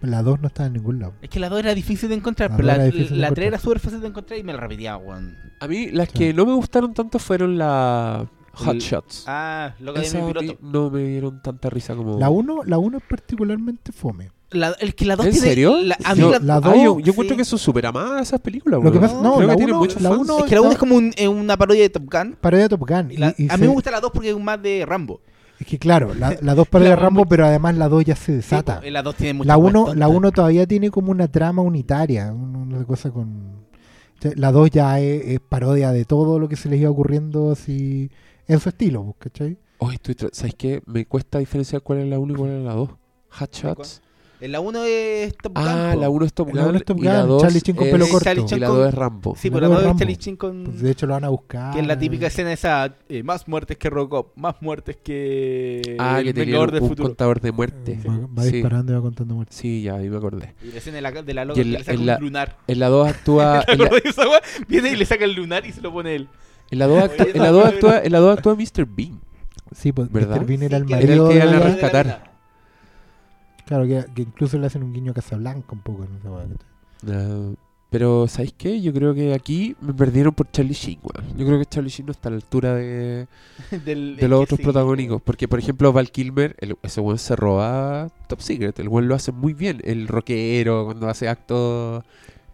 La 2 no está en ningún lado. Es que la 2 era difícil de encontrar, La pero la, de la 3 encontrar. era súper fácil de encontrar y me la repetía, weón. a mí las Sí. que no me gustaron tanto fueron las Hot El- Shots. Ah, de Esas mi piloto. no me dieron tanta risa como... La 1 la uno es particularmente fome. La, el que la 2 ¿En tiene. serio? La, a yo, mí la, la ah, dos, yo, yo sí. encuentro que son súper amadas esas películas. Lo que pasa- no, Creo la que tienen uno- muchos la fans. uno- es que la 1 no. es como un- eh, una parodia de Top Gun. Parodia de Top Gun. Y la- y- y a mí se- me gusta la 2 porque es más de Rambo. Es que claro, la, la 2 parodia de Rambo, pero además la 2 ya se desata. Sí, po, la 2 tiene muchas La weas 1 tontas. la uno todavía tiene como una trama unitaria, un- una cosa con... La 2 ya es, es parodia de todo lo que se les iba ocurriendo así en su estilo, pues, ¿cachai? Hoy estoy tra- ¿Sabes qué? Me cuesta diferenciar cuál es la 1 y cuál es la 2. Hot Shots. En la 1 es Top Gun. Ah, po. la 1 es Top La uno Gun es Top y la Gun, 2 Charlie Chin con es- pelo Eh, corto. Charlie y Chin la con- 2 es Rambo. Sí, La pero la dos 2 es es Rambo. Charlie Chin con. Pues de hecho lo van a buscar. Que es la típica escena esa, eh, más muertes que Robocop, más muertes que Ah, el que tenía un, del Futuro. contador de muerte. Va, va Sí. disparando y va contando muertes. Sí, ya, ahí me acordé. Y la escena de la, de la loca Y en que la- le saca en la- un lunar. En la 2 actúa... ¿Te en, la? Viene y le saca el lunar y se lo pone él. en la 2 actúa, en la 2 actúa, en la 2 actúa Mr. Bean. Sí, pues ¿Verdad? Mr. Bean era el Sí, que Era el marido que iban a rescatar. Claro, que, que incluso le hacen un guiño a Casablanca un poco. en esa ¿cachai? Ah, pero, ¿sabéis qué? Yo creo que aquí me perdieron por Charlie Sheen, weón. Yo creo que Charlie Sheen no está a la altura de, Del, de es los otros sí, protagónicos. Porque, por ejemplo, Val Kilmer, el- ese weón se roba Top Secret. El weón lo hace muy bien. El rockero, cuando hace actos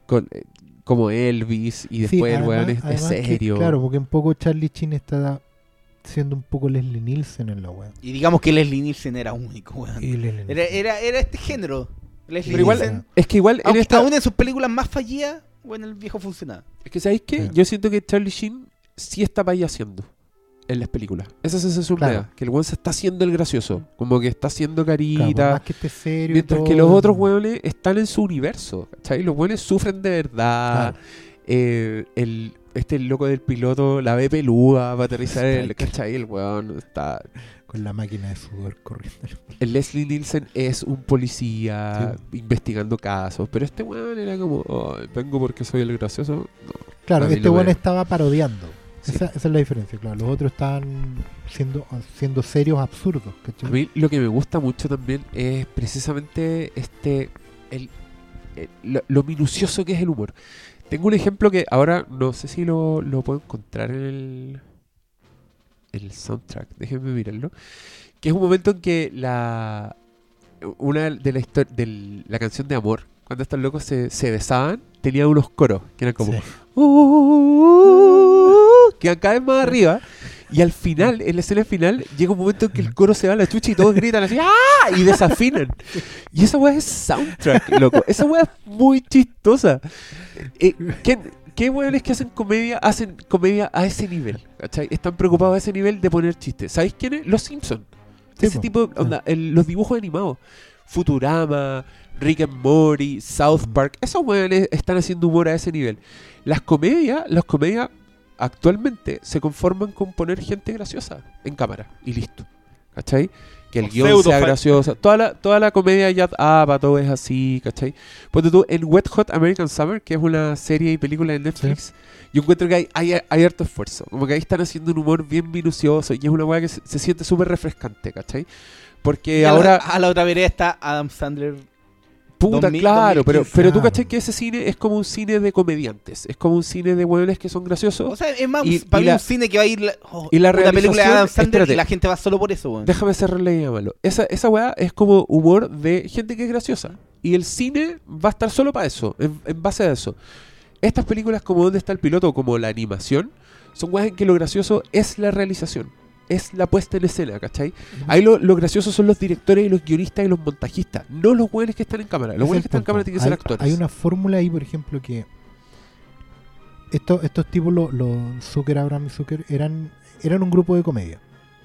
con, eh, como Elvis. Y Sí, después el weón es, es que, serio. claro, porque un poco Charlie Chin está siendo un poco Leslie Nielsen en la weá. Y digamos que Leslie Nielsen era único, weón. Era, era, era este género. Leslie Pero igual, Nielsen. es que igual en Aunque esta... aún en sus películas más fallidas, bueno, el viejo funcionaba. Es que, ¿sabéis qué? Sí. Yo siento que Charlie Sheen sí está payaseando en las películas. Esa sensación me Claro. da, Que el weón se está haciendo el gracioso. Como que está haciendo Claro, carita. más que esté serio. y mientras que los otros weones están en su universo. ¿Cachai? Los weones sufren de verdad. Claro. Eh, el, este loco del piloto la ve peluda para aterrizar el. ¿Cachai? El weón está. Con la máquina de sudor corriendo. El Leslie Nielsen es un policía investigando casos. Pero este weón era como. "Ay, vengo porque soy el gracioso. No. Claro, este me- estaba parodiando. Sí. Esa, esa es la diferencia, claro. Los otros estaban siendo, siendo serios absurdos, ¿cachai? A mí lo que me gusta mucho también es precisamente este el, el- lo, lo minucioso que es el humor. Tengo un ejemplo que ahora no sé si lo, lo puedo encontrar en el, en el soundtrack, déjenme mirarlo. Que es un momento en que la una de la historia de la canción de amor, cuando estos locos se, se besaban, tenía unos coros que eran como Sí. "Uh", que van cada vez más arriba. Y al final, en la escena final, llega un momento en que el coro se va a la chucha y todos gritan así ¡Ah! y desafinan. Y esa weá es soundtrack, loco. Esa weá es muy chistosa. Eh, ¿qué, ¿Qué weones que hacen comedia hacen comedia a ese nivel? ¿cachai? Están preocupados a ese nivel de poner chistes. ¿Sabéis quiénes? Los Simpsons. Sí, ese po. tipo, onda, el- los dibujos animados. Futurama, Rick and Morty, South Park. Esos weones están haciendo humor a ese nivel. Las comedias, las comedias actualmente se conforman con poner gente graciosa en cámara y listo. ¿Cachai? Que el guion sea graciosa. Toda la, toda la comedia ya ah, todo es así, ¿cachai? Ponte tú en Wet Hot American Summer, que es una serie y película de Netflix, yo encuentro que hay, hay, hay harto esfuerzo. Como que ahí están haciendo un humor bien minucioso y es una weá que se, se siente súper refrescante, ¿cachai? Porque Y a la- ahora, a la otra vereda está Adam Sandler. Puta, 2000, claro, pero, 2015. pero tú Claro. cachai que ese cine es como un cine de comediantes, es como un cine de weones que son graciosos. O sea, es más, Y- para y mí la- un cine que va a ir. la- oh, y la una película de Adam Sandler espérate. y la gente va solo por eso, weón. Déjame cerrarle y llamarlo. Esa, esa weá es como humor de gente que es graciosa. Y el cine va a estar solo para eso, en, en base a eso. Estas películas como ¿Dónde está el piloto? como la animación, son weas en que lo gracioso es la realización. Es la puesta en escena, ¿cachai? Ahí lo, lo gracioso son los directores y los guionistas y los montajistas, no los weones que están en cámara. Los Ese weones es que están en cámara tienen que ser Hay- actores. Hay una fórmula ahí, por ejemplo, que estos, estos tipos, los, los Zucker, Abraham y Zucker, eran, eran un grupo de comedia.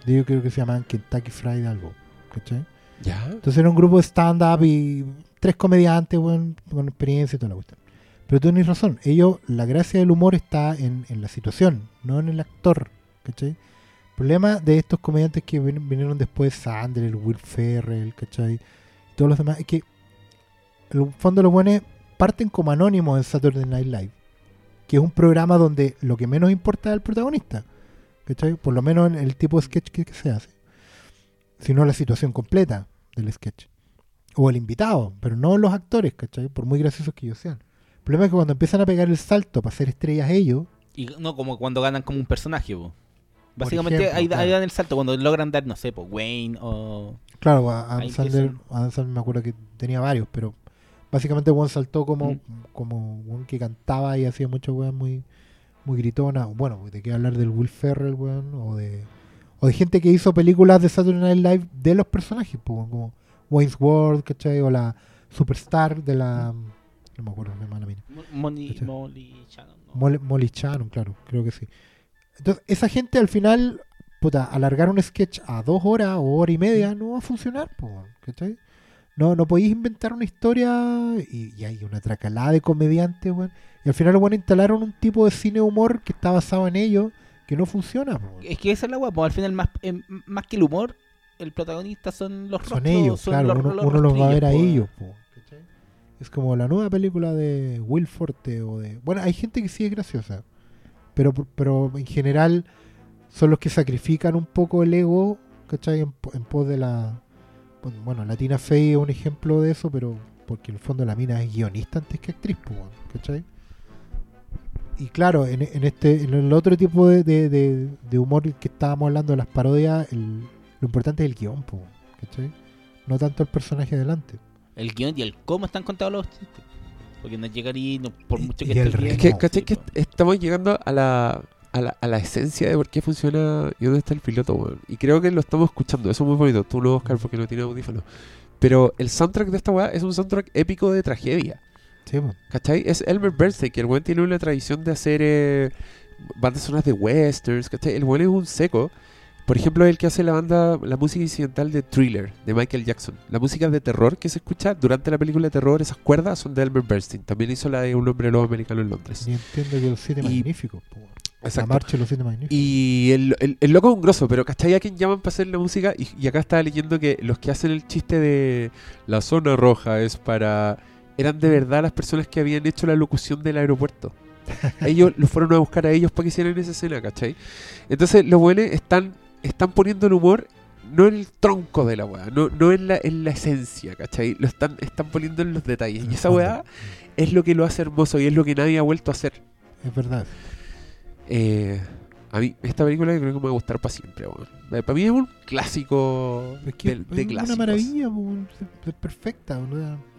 Yo creo que se llamaban Kentucky Fried algo. ¿cachai? Ya. Entonces era un grupo de stand-up y tres comediantes weón, con experiencia y toda la cuestión. Pero tú tienes razón, ellos, la gracia del humor está en, en la situación, no en el actor. ¿cachai? Problema de estos comediantes que vin- vinieron después, Sandler, Will Ferrell, ¿cachai? Todos los demás, es que en el fondo los buenos parten como anónimos en Saturday Night Live, que es un programa donde lo que menos importa es el protagonista, ¿cachai? Por lo menos en el tipo de sketch que, se hace, sino la situación completa del sketch. O el invitado, pero no los actores, ¿cachai? Por muy graciosos que ellos sean. El problema es que cuando empiezan a pegar el salto para ser estrellas ellos, Y no como cuando ganan como un personaje, po. Básicamente ejemplo, ahí, claro. ahí dan el salto, cuando logran dar, no sé, po, Wayne o... Claro, a- Adam Sandler, empiezan. Adam Sandler me acuerdo que tenía varios, pero básicamente Juan saltó como, Mm. como un que cantaba y hacía muchas weas muy, muy gritona. Bueno, de qué hablar del Will Ferrell, weón, o de, o de gente que hizo películas de Saturday Night Live de los personajes, pues, como Wayne's World, ¿cachai? O la Superstar de la. No me acuerdo, me mala mina. Molly, Shannon, no. Molly, Molly Shannon, claro, creo que sí. Entonces, esa gente al final, puta, alargar un sketch a dos horas o hora y media no va a funcionar, po, ¿cachai? No, no podéis inventar una historia y, y hay una tracalada de comediantes, weón. Y al final, bueno, instalaron un tipo de cine humor que está basado en ello que no funciona, po. Es que esa es la guapa, al final más, em, más que el humor, el protagonista son los Son rostros, ellos, son claro, los- uno, los uno los va a ver a ellos, po. Es como la nueva película de Will Forte o de... Bueno, hay gente que sí es graciosa, pero, pero en general son los que sacrifican un poco el ego, ¿cachai? En, en pos de la... Bueno, la Tina Fey es un ejemplo de eso, pero porque en el fondo la mina es guionista antes que actriz, ¿cachai? Y claro, en, este en el otro tipo de, de- humor que estábamos hablando de las parodias, lo importante es el guion, ¿cachai? No tanto el personaje adelante. El guion y el cómo están contados los chistes. Porque no llegaría, no, por mucho que el esté bien. Es que, ¿cachai? sí, Que estamos llegando a la, a, la, a la esencia de por qué funciona y dónde está el piloto, weón. Y creo que lo estamos escuchando. Eso es muy bonito. Tú no, Oscar, porque no tienes audífono. Pero el soundtrack de esta weá es un soundtrack épico de tragedia. Sí, po. ¿Cachai? Es Elmer Bernstein, que el weón tiene una tradición de hacer eh, bandas sonoras de westerns, ¿cachai? El weón es un seco. Por ejemplo, el que hace la banda, la música incidental de Thriller, de Michael Jackson. La música de terror que se escucha durante la película de terror, esas cuerdas son de Elmer Bernstein. También hizo la de Un hombre lobo americano en Londres. Y entiendo que los siete Y- magníficos. La marcha los siete magníficos. Y el, el- el loco es un grosso, pero ¿cachai? A quien llaman para hacer la música. Y, y acá estaba leyendo que los que hacen el chiste de la zona roja es para. Eran de verdad las personas que habían hecho la locución del aeropuerto. Ellos los fueron a buscar a ellos para que hicieran esa escena, ¿cachai? Entonces los buenos están, están poniendo el humor no en el tronco de la weá, no, no en, la, en la esencia, ¿cachai? Lo están, están poniendo en los detalles. Y esa weá es lo que lo hace hermoso y es lo que nadie ha vuelto a hacer. Es verdad. Eh, a mí, esta película creo que me va a gustar para siempre, weón. Eh, Para mí es un clásico Es que de, de es una maravilla, es perfecta, boludo.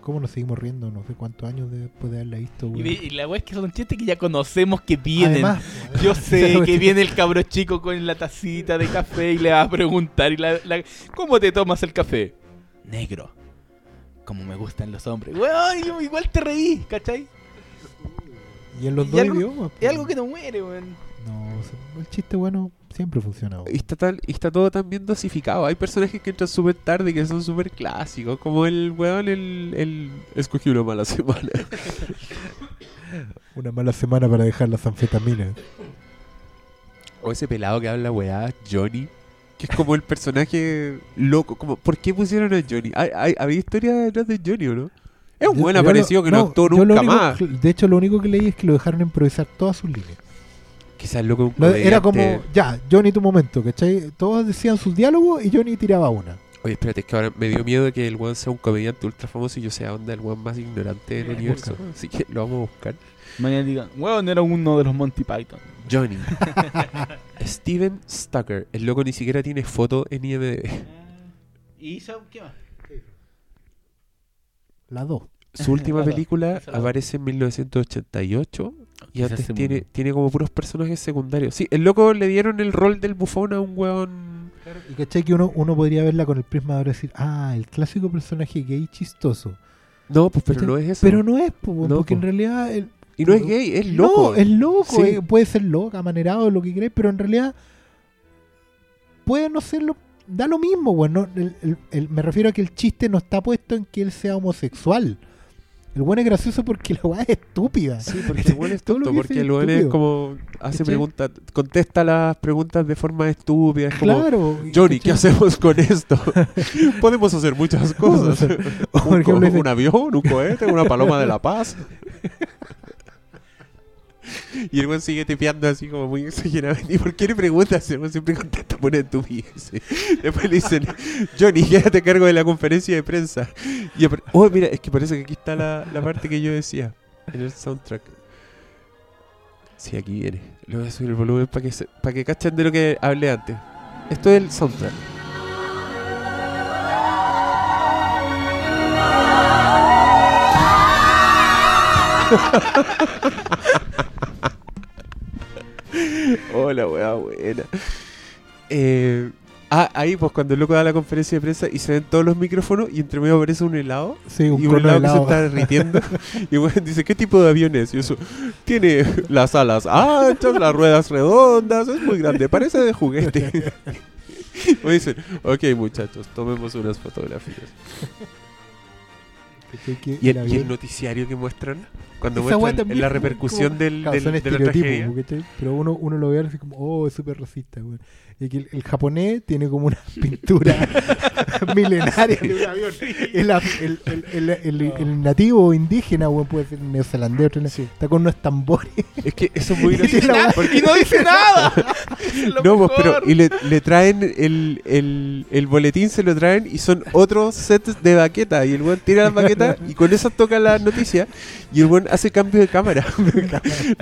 ¿Cómo nos seguimos riendo? No sé cuántos años después de haberla visto, Y, weón. de- y la weá es que son chistes que ya conocemos que vienen. Además, Yo sé que viene el cabro chico con la tacita de café y le va a preguntar y la, la- ¿Cómo te tomas el café? Negro. Como me gustan los hombres. Weón, igual te reí, ¿cachai? Y en los y dos algo- idiomas. Es po. algo que no muere, weón. No, el chiste bueno siempre funciona. Y está, tan- y está todo tan bien dosificado. Hay personajes que entran súper tarde y que son súper clásicos. Como el weón, el, el... Escogí una mala semana. Una mala semana para dejar las anfetaminas. o ese pelado que habla weá, Johnny. Que es como el personaje loco. Como, ¿Por qué pusieron a Johnny? ¿Hay, hay, había historia detrás de Johnny o no? Es un Yo- buen aparecido lo- que no, actuó nunca único más. de hecho, lo único que leí es que lo dejaron improvisar todas sus líneas. Quizás loco un era como, ya, Johnny, tu momento, ¿cachai? Todos decían sus diálogos y Johnny tiraba una. Oye, espérate, es que ahora me dio miedo de que el weón sea un comediante ultra famoso y yo sea onda el weón más ignorante del universo. Así que lo vamos a buscar. Mañana digan, weón, era uno de los Monty Python. Johnny. Steven Stucker. El loco ni siquiera tiene foto en IMDb. ¿Y eso qué más? Las dos. Su última película la- aparece en 1988 y Quizás antes tiene, tiene como puros personajes secundarios. Sí, el loco le dieron el rol del bufón a un weón. Y cachai que uno, uno podría verla con el prisma de ahora decir, ah, el clásico personaje gay chistoso. No, pues pero no es eso. Pero no es, po, No, porque en realidad... el- y no es gay, es loco. No, es loco. Sí. eh, puede ser loco, amanerado, lo que queráis, pero en realidad puede no serlo. Da lo mismo, bueno. El- el- el- me refiero a que el chiste no está puesto en que él sea homosexual. El bueno es gracioso porque la weá es estúpida. Sí, porque el weón es lo tonto, que porque el weón es como hace preguntas, contesta las preguntas de forma estúpida. Es como, Claro. Johnny, ¿qué hacemos con esto? Podemos hacer muchas cosas. Un avión, un cohete, una paloma de la paz. Y el weón sigue tipeando así como muy exageradamente. ¿Y por qué le preguntas? El weón siempre contesta por. Después le dicen, Johnny, quédate a cargo de la conferencia de prensa. Y oh, mira, es que parece que aquí está la, la parte que yo decía en el soundtrack. Sí, aquí viene. Le voy a subir el volumen para que, para que cachen de lo que hablé antes. Esto es el soundtrack. Hola, weá, buena. Eh, ah, ahí pues cuando el loco da la conferencia de prensa y se ven todos los micrófonos y entre medio aparece un helado Sí, un y un helado que se está derritiendo y weón dice, ¿qué tipo de avión es? Y eso, tiene las alas anchas, las ruedas redondas, es muy grande, parece de juguete. Me dicen, ok muchachos, tomemos unas fotografías. ¿Y el, y noticiario que muestran? Cuando Esa muestran también la repercusión como- del, del- de la tragedia. Pero uno, uno lo ve así como, oh, es súper racista, güey. Y que el, el japonés tiene como una pintura milenaria de un avión. El, af- el, el, el, el- el nativo indígena, güey, puede ser neozelandés, otro- está con unos tambores. Es que eso es muy gracioso. la- porque- Y no dice nada. No, pues, pero y le, le traen el, el, el boletín, se lo traen y son otros sets de baqueta. Y el weón tira las baquetas y con eso toca la noticia. Y el weón hace cambio de cámara.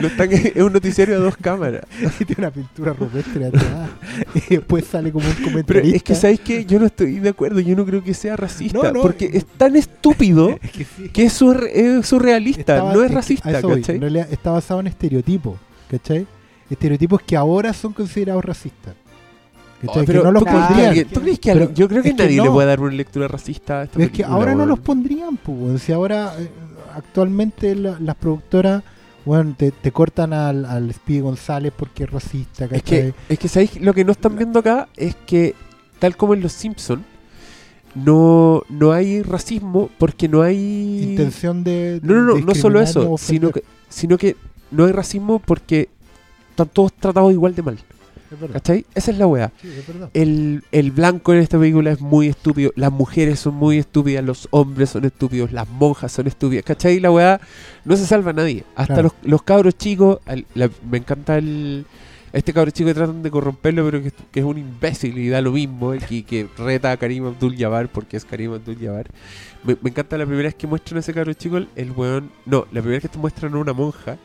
No están- es un noticiario a dos cámaras. y tiene una pintura rupestre atrás. y después sale como un Pero comentarista. es que, ¿sabéis qué? Yo no estoy de acuerdo. Yo no creo que sea racista. No, no, porque es tan estúpido Es que sí. que es, surre- es surrealista. Estaba- no es es que racista, eso voy. ¿cachai? En realidad está basado en estereotipos, ¿cachai? Estereotipos que ahora son considerados racistas. ¿Cachai? Oh, pero que no los ¿tú, que pondrían. ¿tú crees que Pero Yo creo que que nadie le puede dar una lectura racista a esta Es que ahora no los pondrían, pues. Si ahora, eh, actualmente la- las productoras, bueno, te, te cortan al, al Speedy González porque es racista, Es que, es que ¿sabéis? Lo que no están viendo acá es que, tal como en Los Simpsons, no, no hay racismo porque no hay... Intención de. No, no, no, no solo eso, sino que, sino que no hay racismo porque están todos tratados igual de mal. Es. ¿Cachai? Esa es la weá. Sí. El, el blanco en esta película es muy estúpido, las mujeres son muy estúpidas, los hombres son estúpidos, las monjas son estúpidas, ¿cachai? La weá no se salva a nadie. Hasta Claro. los, los cabros chicos, la- me encanta el este cabro chico que tratan de corromperlo, pero que, que es un imbécil y da lo mismo, el que, que reta a Karim Abdul-Jabbar porque es Karim Abdul-Jabbar. Me, me encanta la primera vez que muestran a ese cabro chico, el, el weón... No, la primera vez que te muestran a una monja,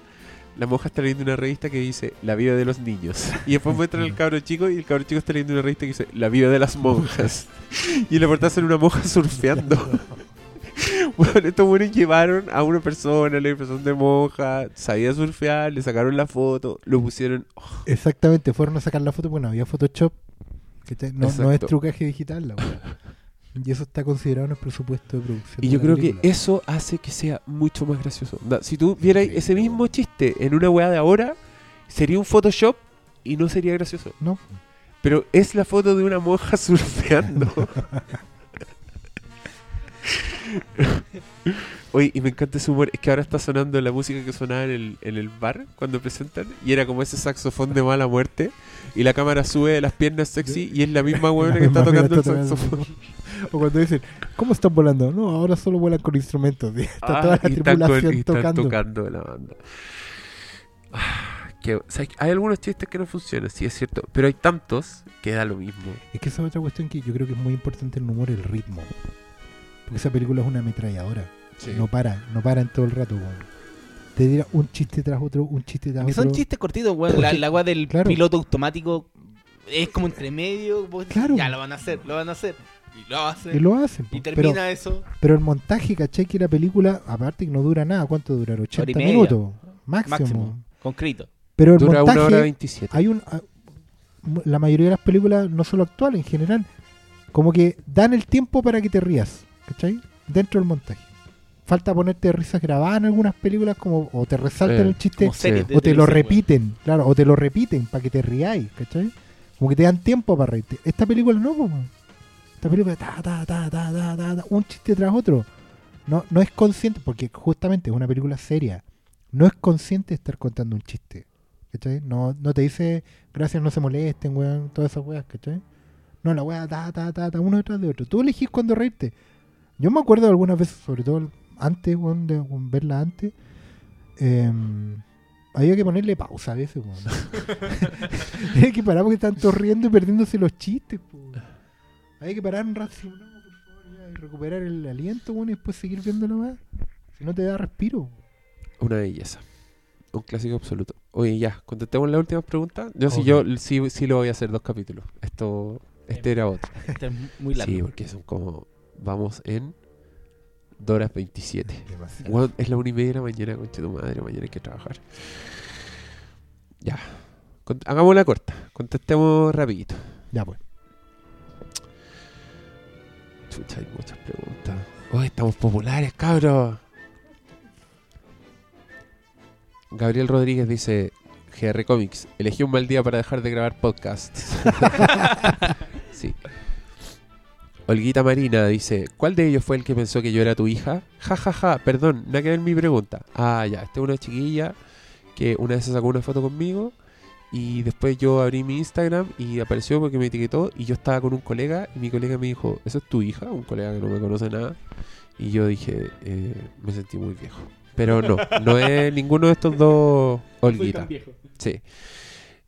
la monja está leyendo una revista que dice La vida de los niños. Y después muestran al cabro chico y el cabro chico está leyendo una revista que dice La vida de las monjas. Y en la portada sale una monja surfeando. Bueno, estos buenos llevaron a una persona, la impresión de monja, sabía surfear, le sacaron la foto, lo pusieron. Exactamente, fueron a sacar la foto, bueno, había Photoshop, que te- no, no es trucaje digital la. Y eso está considerado en el presupuesto de producción. Y de yo creo que eso hace que sea mucho más gracioso. Si tú vieras ese mismo chiste en una weá de ahora, sería un Photoshop y no sería gracioso. No. Pero es la foto de una monja surfeando. Oye, y me encanta ese humor. Es que ahora está sonando la música que sonaba en el, en el bar cuando presentan. Y era como ese saxofón de mala muerte. Y la cámara sube de las piernas sexy. Y es la misma weona que está tocando el saxofón. O cuando dicen, ¿cómo están volando? No, ahora solo vuelan con instrumentos. Está Ah, toda la y están con- tripulación y están tocando. tocando la banda. Ah, hay algunos chistes que no funcionan, sí es cierto, pero hay tantos que da lo mismo. Es que esa es otra cuestión que yo creo que es muy importante en el humor, el ritmo. Porque esa película es una ametralladora. No para, no para en todo el rato. weón. Te dirá un chiste tras otro, un chiste tras Que otro. son chistes cortitos, weón. La, weá del claro. piloto automático es como entre medio. vos Claro. Ya lo van a hacer, lo van a hacer. Y lo hacen. Y lo hacen. Y termina pero, eso. pero el montaje, ¿cachai? Que la película, aparte que no dura nada, ¿cuánto dura? 80 y media. minutos. Máximo. Máximo. Concreto. Pero el Dura montaje, una hora 27. hay un a- la mayoría de las películas, no solo actuales, en general, como que dan el tiempo para que te rías, ¿cachai? Dentro del montaje. Falta ponerte risas grabadas en algunas películas como o te resaltan Eh, el chiste o te lo repiten, claro, o te lo repiten para que te riáis, ¿cachai? Como que te dan tiempo para reírte. Esta película no. Esta película ta, ta, ta, ta, ta, ta, un chiste tras otro. No, no es consciente, porque justamente es una película seria. No es consciente estar contando un chiste. No, no te dice, gracias, no se molesten, weón, todas esas weas, ¿cachai? No, la wea, ta, ta, ta, ta, uno detrás de otro. Tú elegís cuándo reírte. Yo me acuerdo algunas veces, sobre todo antes, weón, de weón, verla antes, em, había que ponerle pausa a veces, weón. Había que parar porque están todos riendo y perdiéndose los chistes, po. Había que parar un rato, así, no, por favor, ya, y recuperar el aliento, weón, y después seguir viéndolo más. Si no te da respiro. Una belleza. Un clásico absoluto. Oye, ya, contestemos las últimas preguntas. Yo sí, Ok. yo sí, sí lo voy a hacer dos capítulos. Esto, este era otro. Este es muy largo. Sí, porque son como, vamos en 2 horas 27. Demasiado. Weón, es la una y media de la mañana, concha tu madre, mañana hay que trabajar. Ya. Cont- hagámosla corta. Contestemos rapidito. Ya, pues. Chucha, hay muchas preguntas. Hoy estamos populares, cabros. Gabriel Rodríguez dice, GR Comics, elegí un mal día para dejar de grabar podcasts. sí. Olguita Marina dice, ¿cuál de ellos fue el que pensó que yo era tu hija? Ja, ja, ja, perdón, nada que ver mi pregunta. Ah, ya, esta es una chiquilla que una vez se sacó una foto conmigo y después yo abrí mi Instagram y apareció porque me etiquetó y yo estaba con un colega y mi colega me dijo, ¿eso es tu hija? Un colega que no me conoce nada. Y yo dije, eh, me sentí muy viejo. Pero no, no es ninguno de estos dos Olguita. Sí.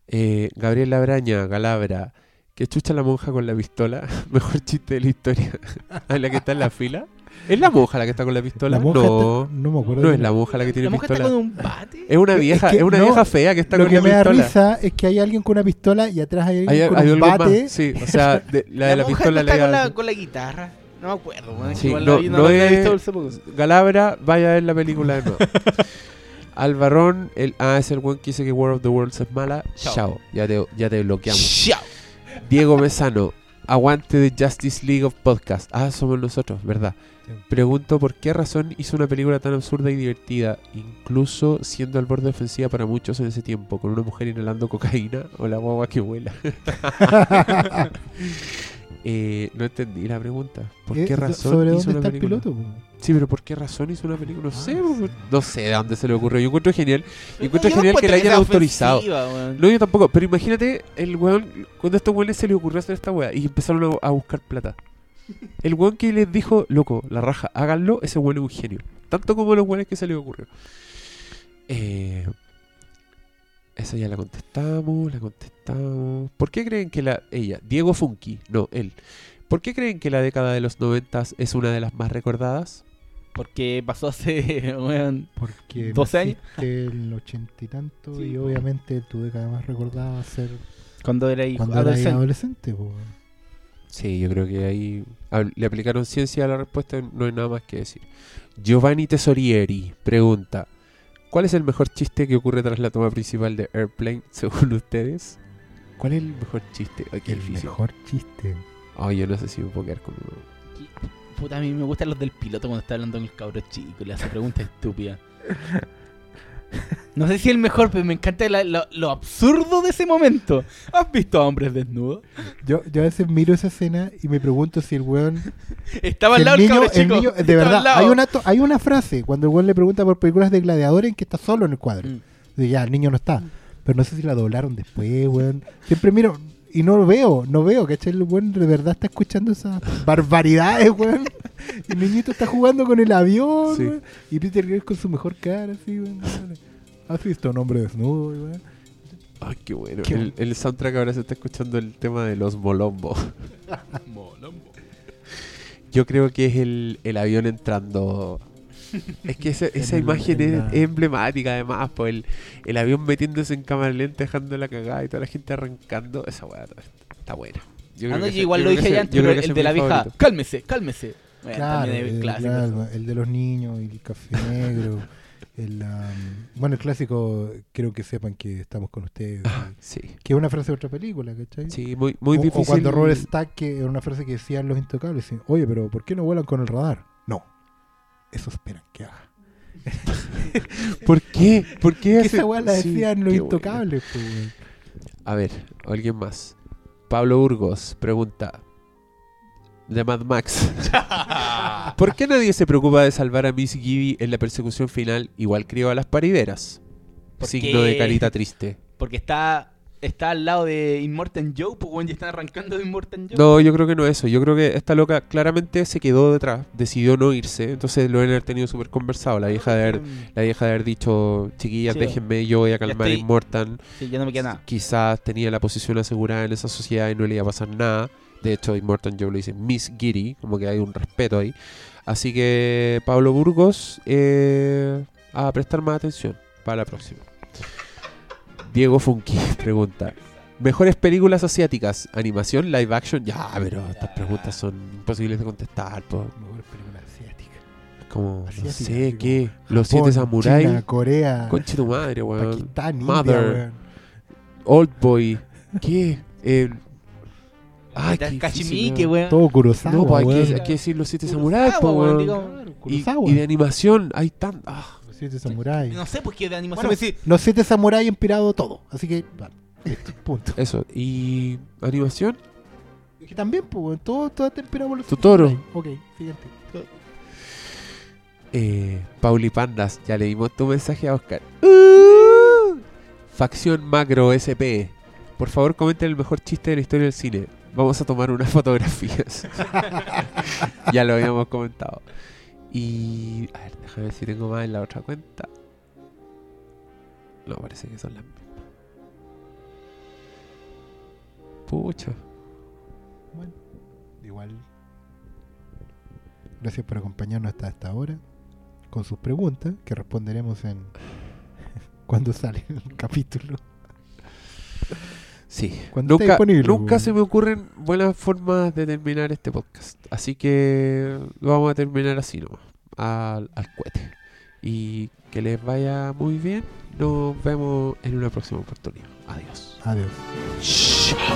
Eh, Gabriel Labraña, Galabra. Que chucha la monja con la pistola. Mejor chiste de la historia. ¿A la que está en la fila? ¿Es la monja la que está con la pistola? La monja no, está- no me acuerdo. no de- es la monja la que tiene La monja está pistola. con un bate. Es una Es vieja, que es una no, vieja fea que está Lo con que la me da pistola. risa es que hay alguien con una pistola y atrás hay alguien Hay, con hay un algo más. bate. Sí, o sea, de- la de la, monja pistola no está le con la, con la guitarra. No me acuerdo. Sí, Igual no- la vi, no, no la había es- visto. Galabra, vaya a ver la película de nuevo. Albarrón, el, ah, es el buen que dice que World of the Worlds es mala. Chao. Chao, ya, te, ya te bloqueamos. Chao. Diego Mesano, aguante de Justice League of Podcast. Ah, somos nosotros, ¿verdad? Pregunto por qué razón hizo una película tan absurda y divertida, incluso siendo al borde ofensiva para muchos en ese tiempo, con una mujer inhalando cocaína o la guagua que vuela. Eh, no entendí la pregunta. ¿Por qué razón ¿Sobre hizo dónde una está el película? piloto? Sí, pero ¿por qué razón hizo una película? No Ah, sé, sí. no sé de dónde se le ocurrió. Yo encuentro genial. Encuentro no genial que la hayan autorizado. weón. No, yo tampoco. Pero imagínate el weón, cuando a estos weones se les ocurrió hacer esta weá y empezaron a, a buscar plata. El weón que les dijo, loco, la raja, háganlo, ese weón es un genio. Tanto como los weones que se les ocurrió. Eh, esa ya la contestamos, la contestamos. ¿Por qué creen que la. Ella, Diego Funky, no, él. ¿Por qué creen que la década de los noventas es una de las más recordadas? Porque pasó hace, weón, Porque 12 años. el ochenta y tanto Sí, y obviamente tu década más recordada va a ser cuando era hijo cuando eras adolescente. adolescente. po. Sí, yo creo que ahí le aplicaron ciencia a la respuesta, no hay nada más que decir. Giovanni Tesorieri pregunta, ¿cuál es el mejor chiste que ocurre tras la toma principal de Airplane según ustedes? ¿Cuál es el mejor chiste? Ay, El difícil. mejor chiste. Ay, yo no sé si me puedo quedar con uno. Puta, a mí me gustan los del piloto cuando está hablando con el cabro chico y le hace preguntas estúpidas. No sé si el mejor, pero me encanta la- lo, lo absurdo de ese momento. ¿Has visto a hombres desnudos? Yo, yo a veces miro esa escena y me pregunto si el weón. Estaba si al lado el niño, cabro el chico. niño- de verdad, hay una, to- hay una frase cuando el weón le pregunta por películas de gladiadores en que está solo en el cuadro. Mm. Ya, el niño no está. Pero no sé si la doblaron después, weón. Siempre miro y no lo veo, no veo, ¿cachai? El weón de verdad está escuchando esas barbaridades, weón. El niñito está jugando con el avión, Sí. weón. Y Peter Grill con su mejor cara, así, weón. ¿Has visto a un hombre desnudo, weón? Ay, qué bueno. Qué el, el soundtrack ahora se está escuchando el tema de los Molombo. Yo creo que es el, el avión entrando. Es que esa, esa imagen en es emblemática, además. Pues el, el avión metiéndose en cámara lenta, dejando la cagada y toda la gente arrancando. Esa weá está, buena. Yo Ah, no, que yo ese- igual yo lo creo dije ya antes, creo pero el de la vieja. Cálmese, cálmese. Bueno, Claro, el, clásico. claro, el de los niños y el café negro. El, um, bueno, el clásico, creo que sepan que estamos con ustedes. Ah, sí, Que es una frase de otra película, ¿cachai? sí, muy, muy o, difícil. o cuando Robert Stack, que era una frase que decían los intocables, oye, pero ¿por qué no vuelan con el radar? Eso esperan que haga. ¿Por qué? ¿Por qué esa weá la Sí, decían los qué buena. intocables, pues. A ver, alguien más. Pablo Burgos pregunta. De Mad Max. ¿Por qué nadie se preocupa de salvar a Miss Gibby en la persecución final? Igual crió a las parideras. Porque- Signo de carita triste. Porque está, está al lado de Immortan Joe, pues weón, ya están arrancando de Immortan Joe. No, yo creo que no es eso. Yo creo que esta loca claramente se quedó detrás. Decidió no irse. Entonces lo haber tenido súper conversado. La vieja de haber, la vieja de haber dicho, chiquillas, Sí. déjenme, yo voy a calmar a Immortan. Sí, ya no me queda nada. quizás tenía la posición asegurada en esa sociedad y no le iba a pasar nada. De hecho, Immortan Joe le dice Miss Giri, como que hay un respeto ahí. Así que Pablo Burgos, eh, a prestar más atención para la próxima. Diego Funky pregunta: ¿Mejores películas asiáticas? ¿Animación, live action? Ya, pero estas preguntas son imposibles de contestar. po. Mejor película asiática. Como, no sé, ¿qué? Los siete samuráis. China, Corea, Conche tu madre, weón. Pakistán, India, Mother. weón. Old Boy. ¿Qué? Eh, ay, qué Cachimique, weón. Todo Kurosawa, No, pues hay que, hay que decir los siete samuráis, po, weón, digamos. Y, de animación hay tan. Ah, siete samuráis. No sé, pues que de animación Bueno, decís, Los siete samuráis inspirado todo. Así que, vale, listo, punto. eso. Y. ¿Animación? Es que también, pues, todo, todo está inspirado por los siete Totoro. samuráis. Ok, siguiente. Eh, Pauli Pandas, ya le dimos tu mensaje a Oscar. Uh, Facción Macro SP. Por favor, comenten el mejor chiste de la historia del cine. Vamos a tomar unas fotografías. ya lo habíamos comentado. Y. A ver, déjame ver si tengo más en la otra cuenta. No, parece que son las mismas. Pucha. Bueno, igual. Gracias por acompañarnos hasta esta hora con sus preguntas que responderemos en cuando sale el capítulo. Sí, Cuando nunca, se me ocurren buenas formas de terminar este podcast. Así que lo vamos a terminar así nomás, al, al cohete. Y que les vaya muy bien. Nos vemos en una próxima oportunidad. Adiós. Adiós. Chao.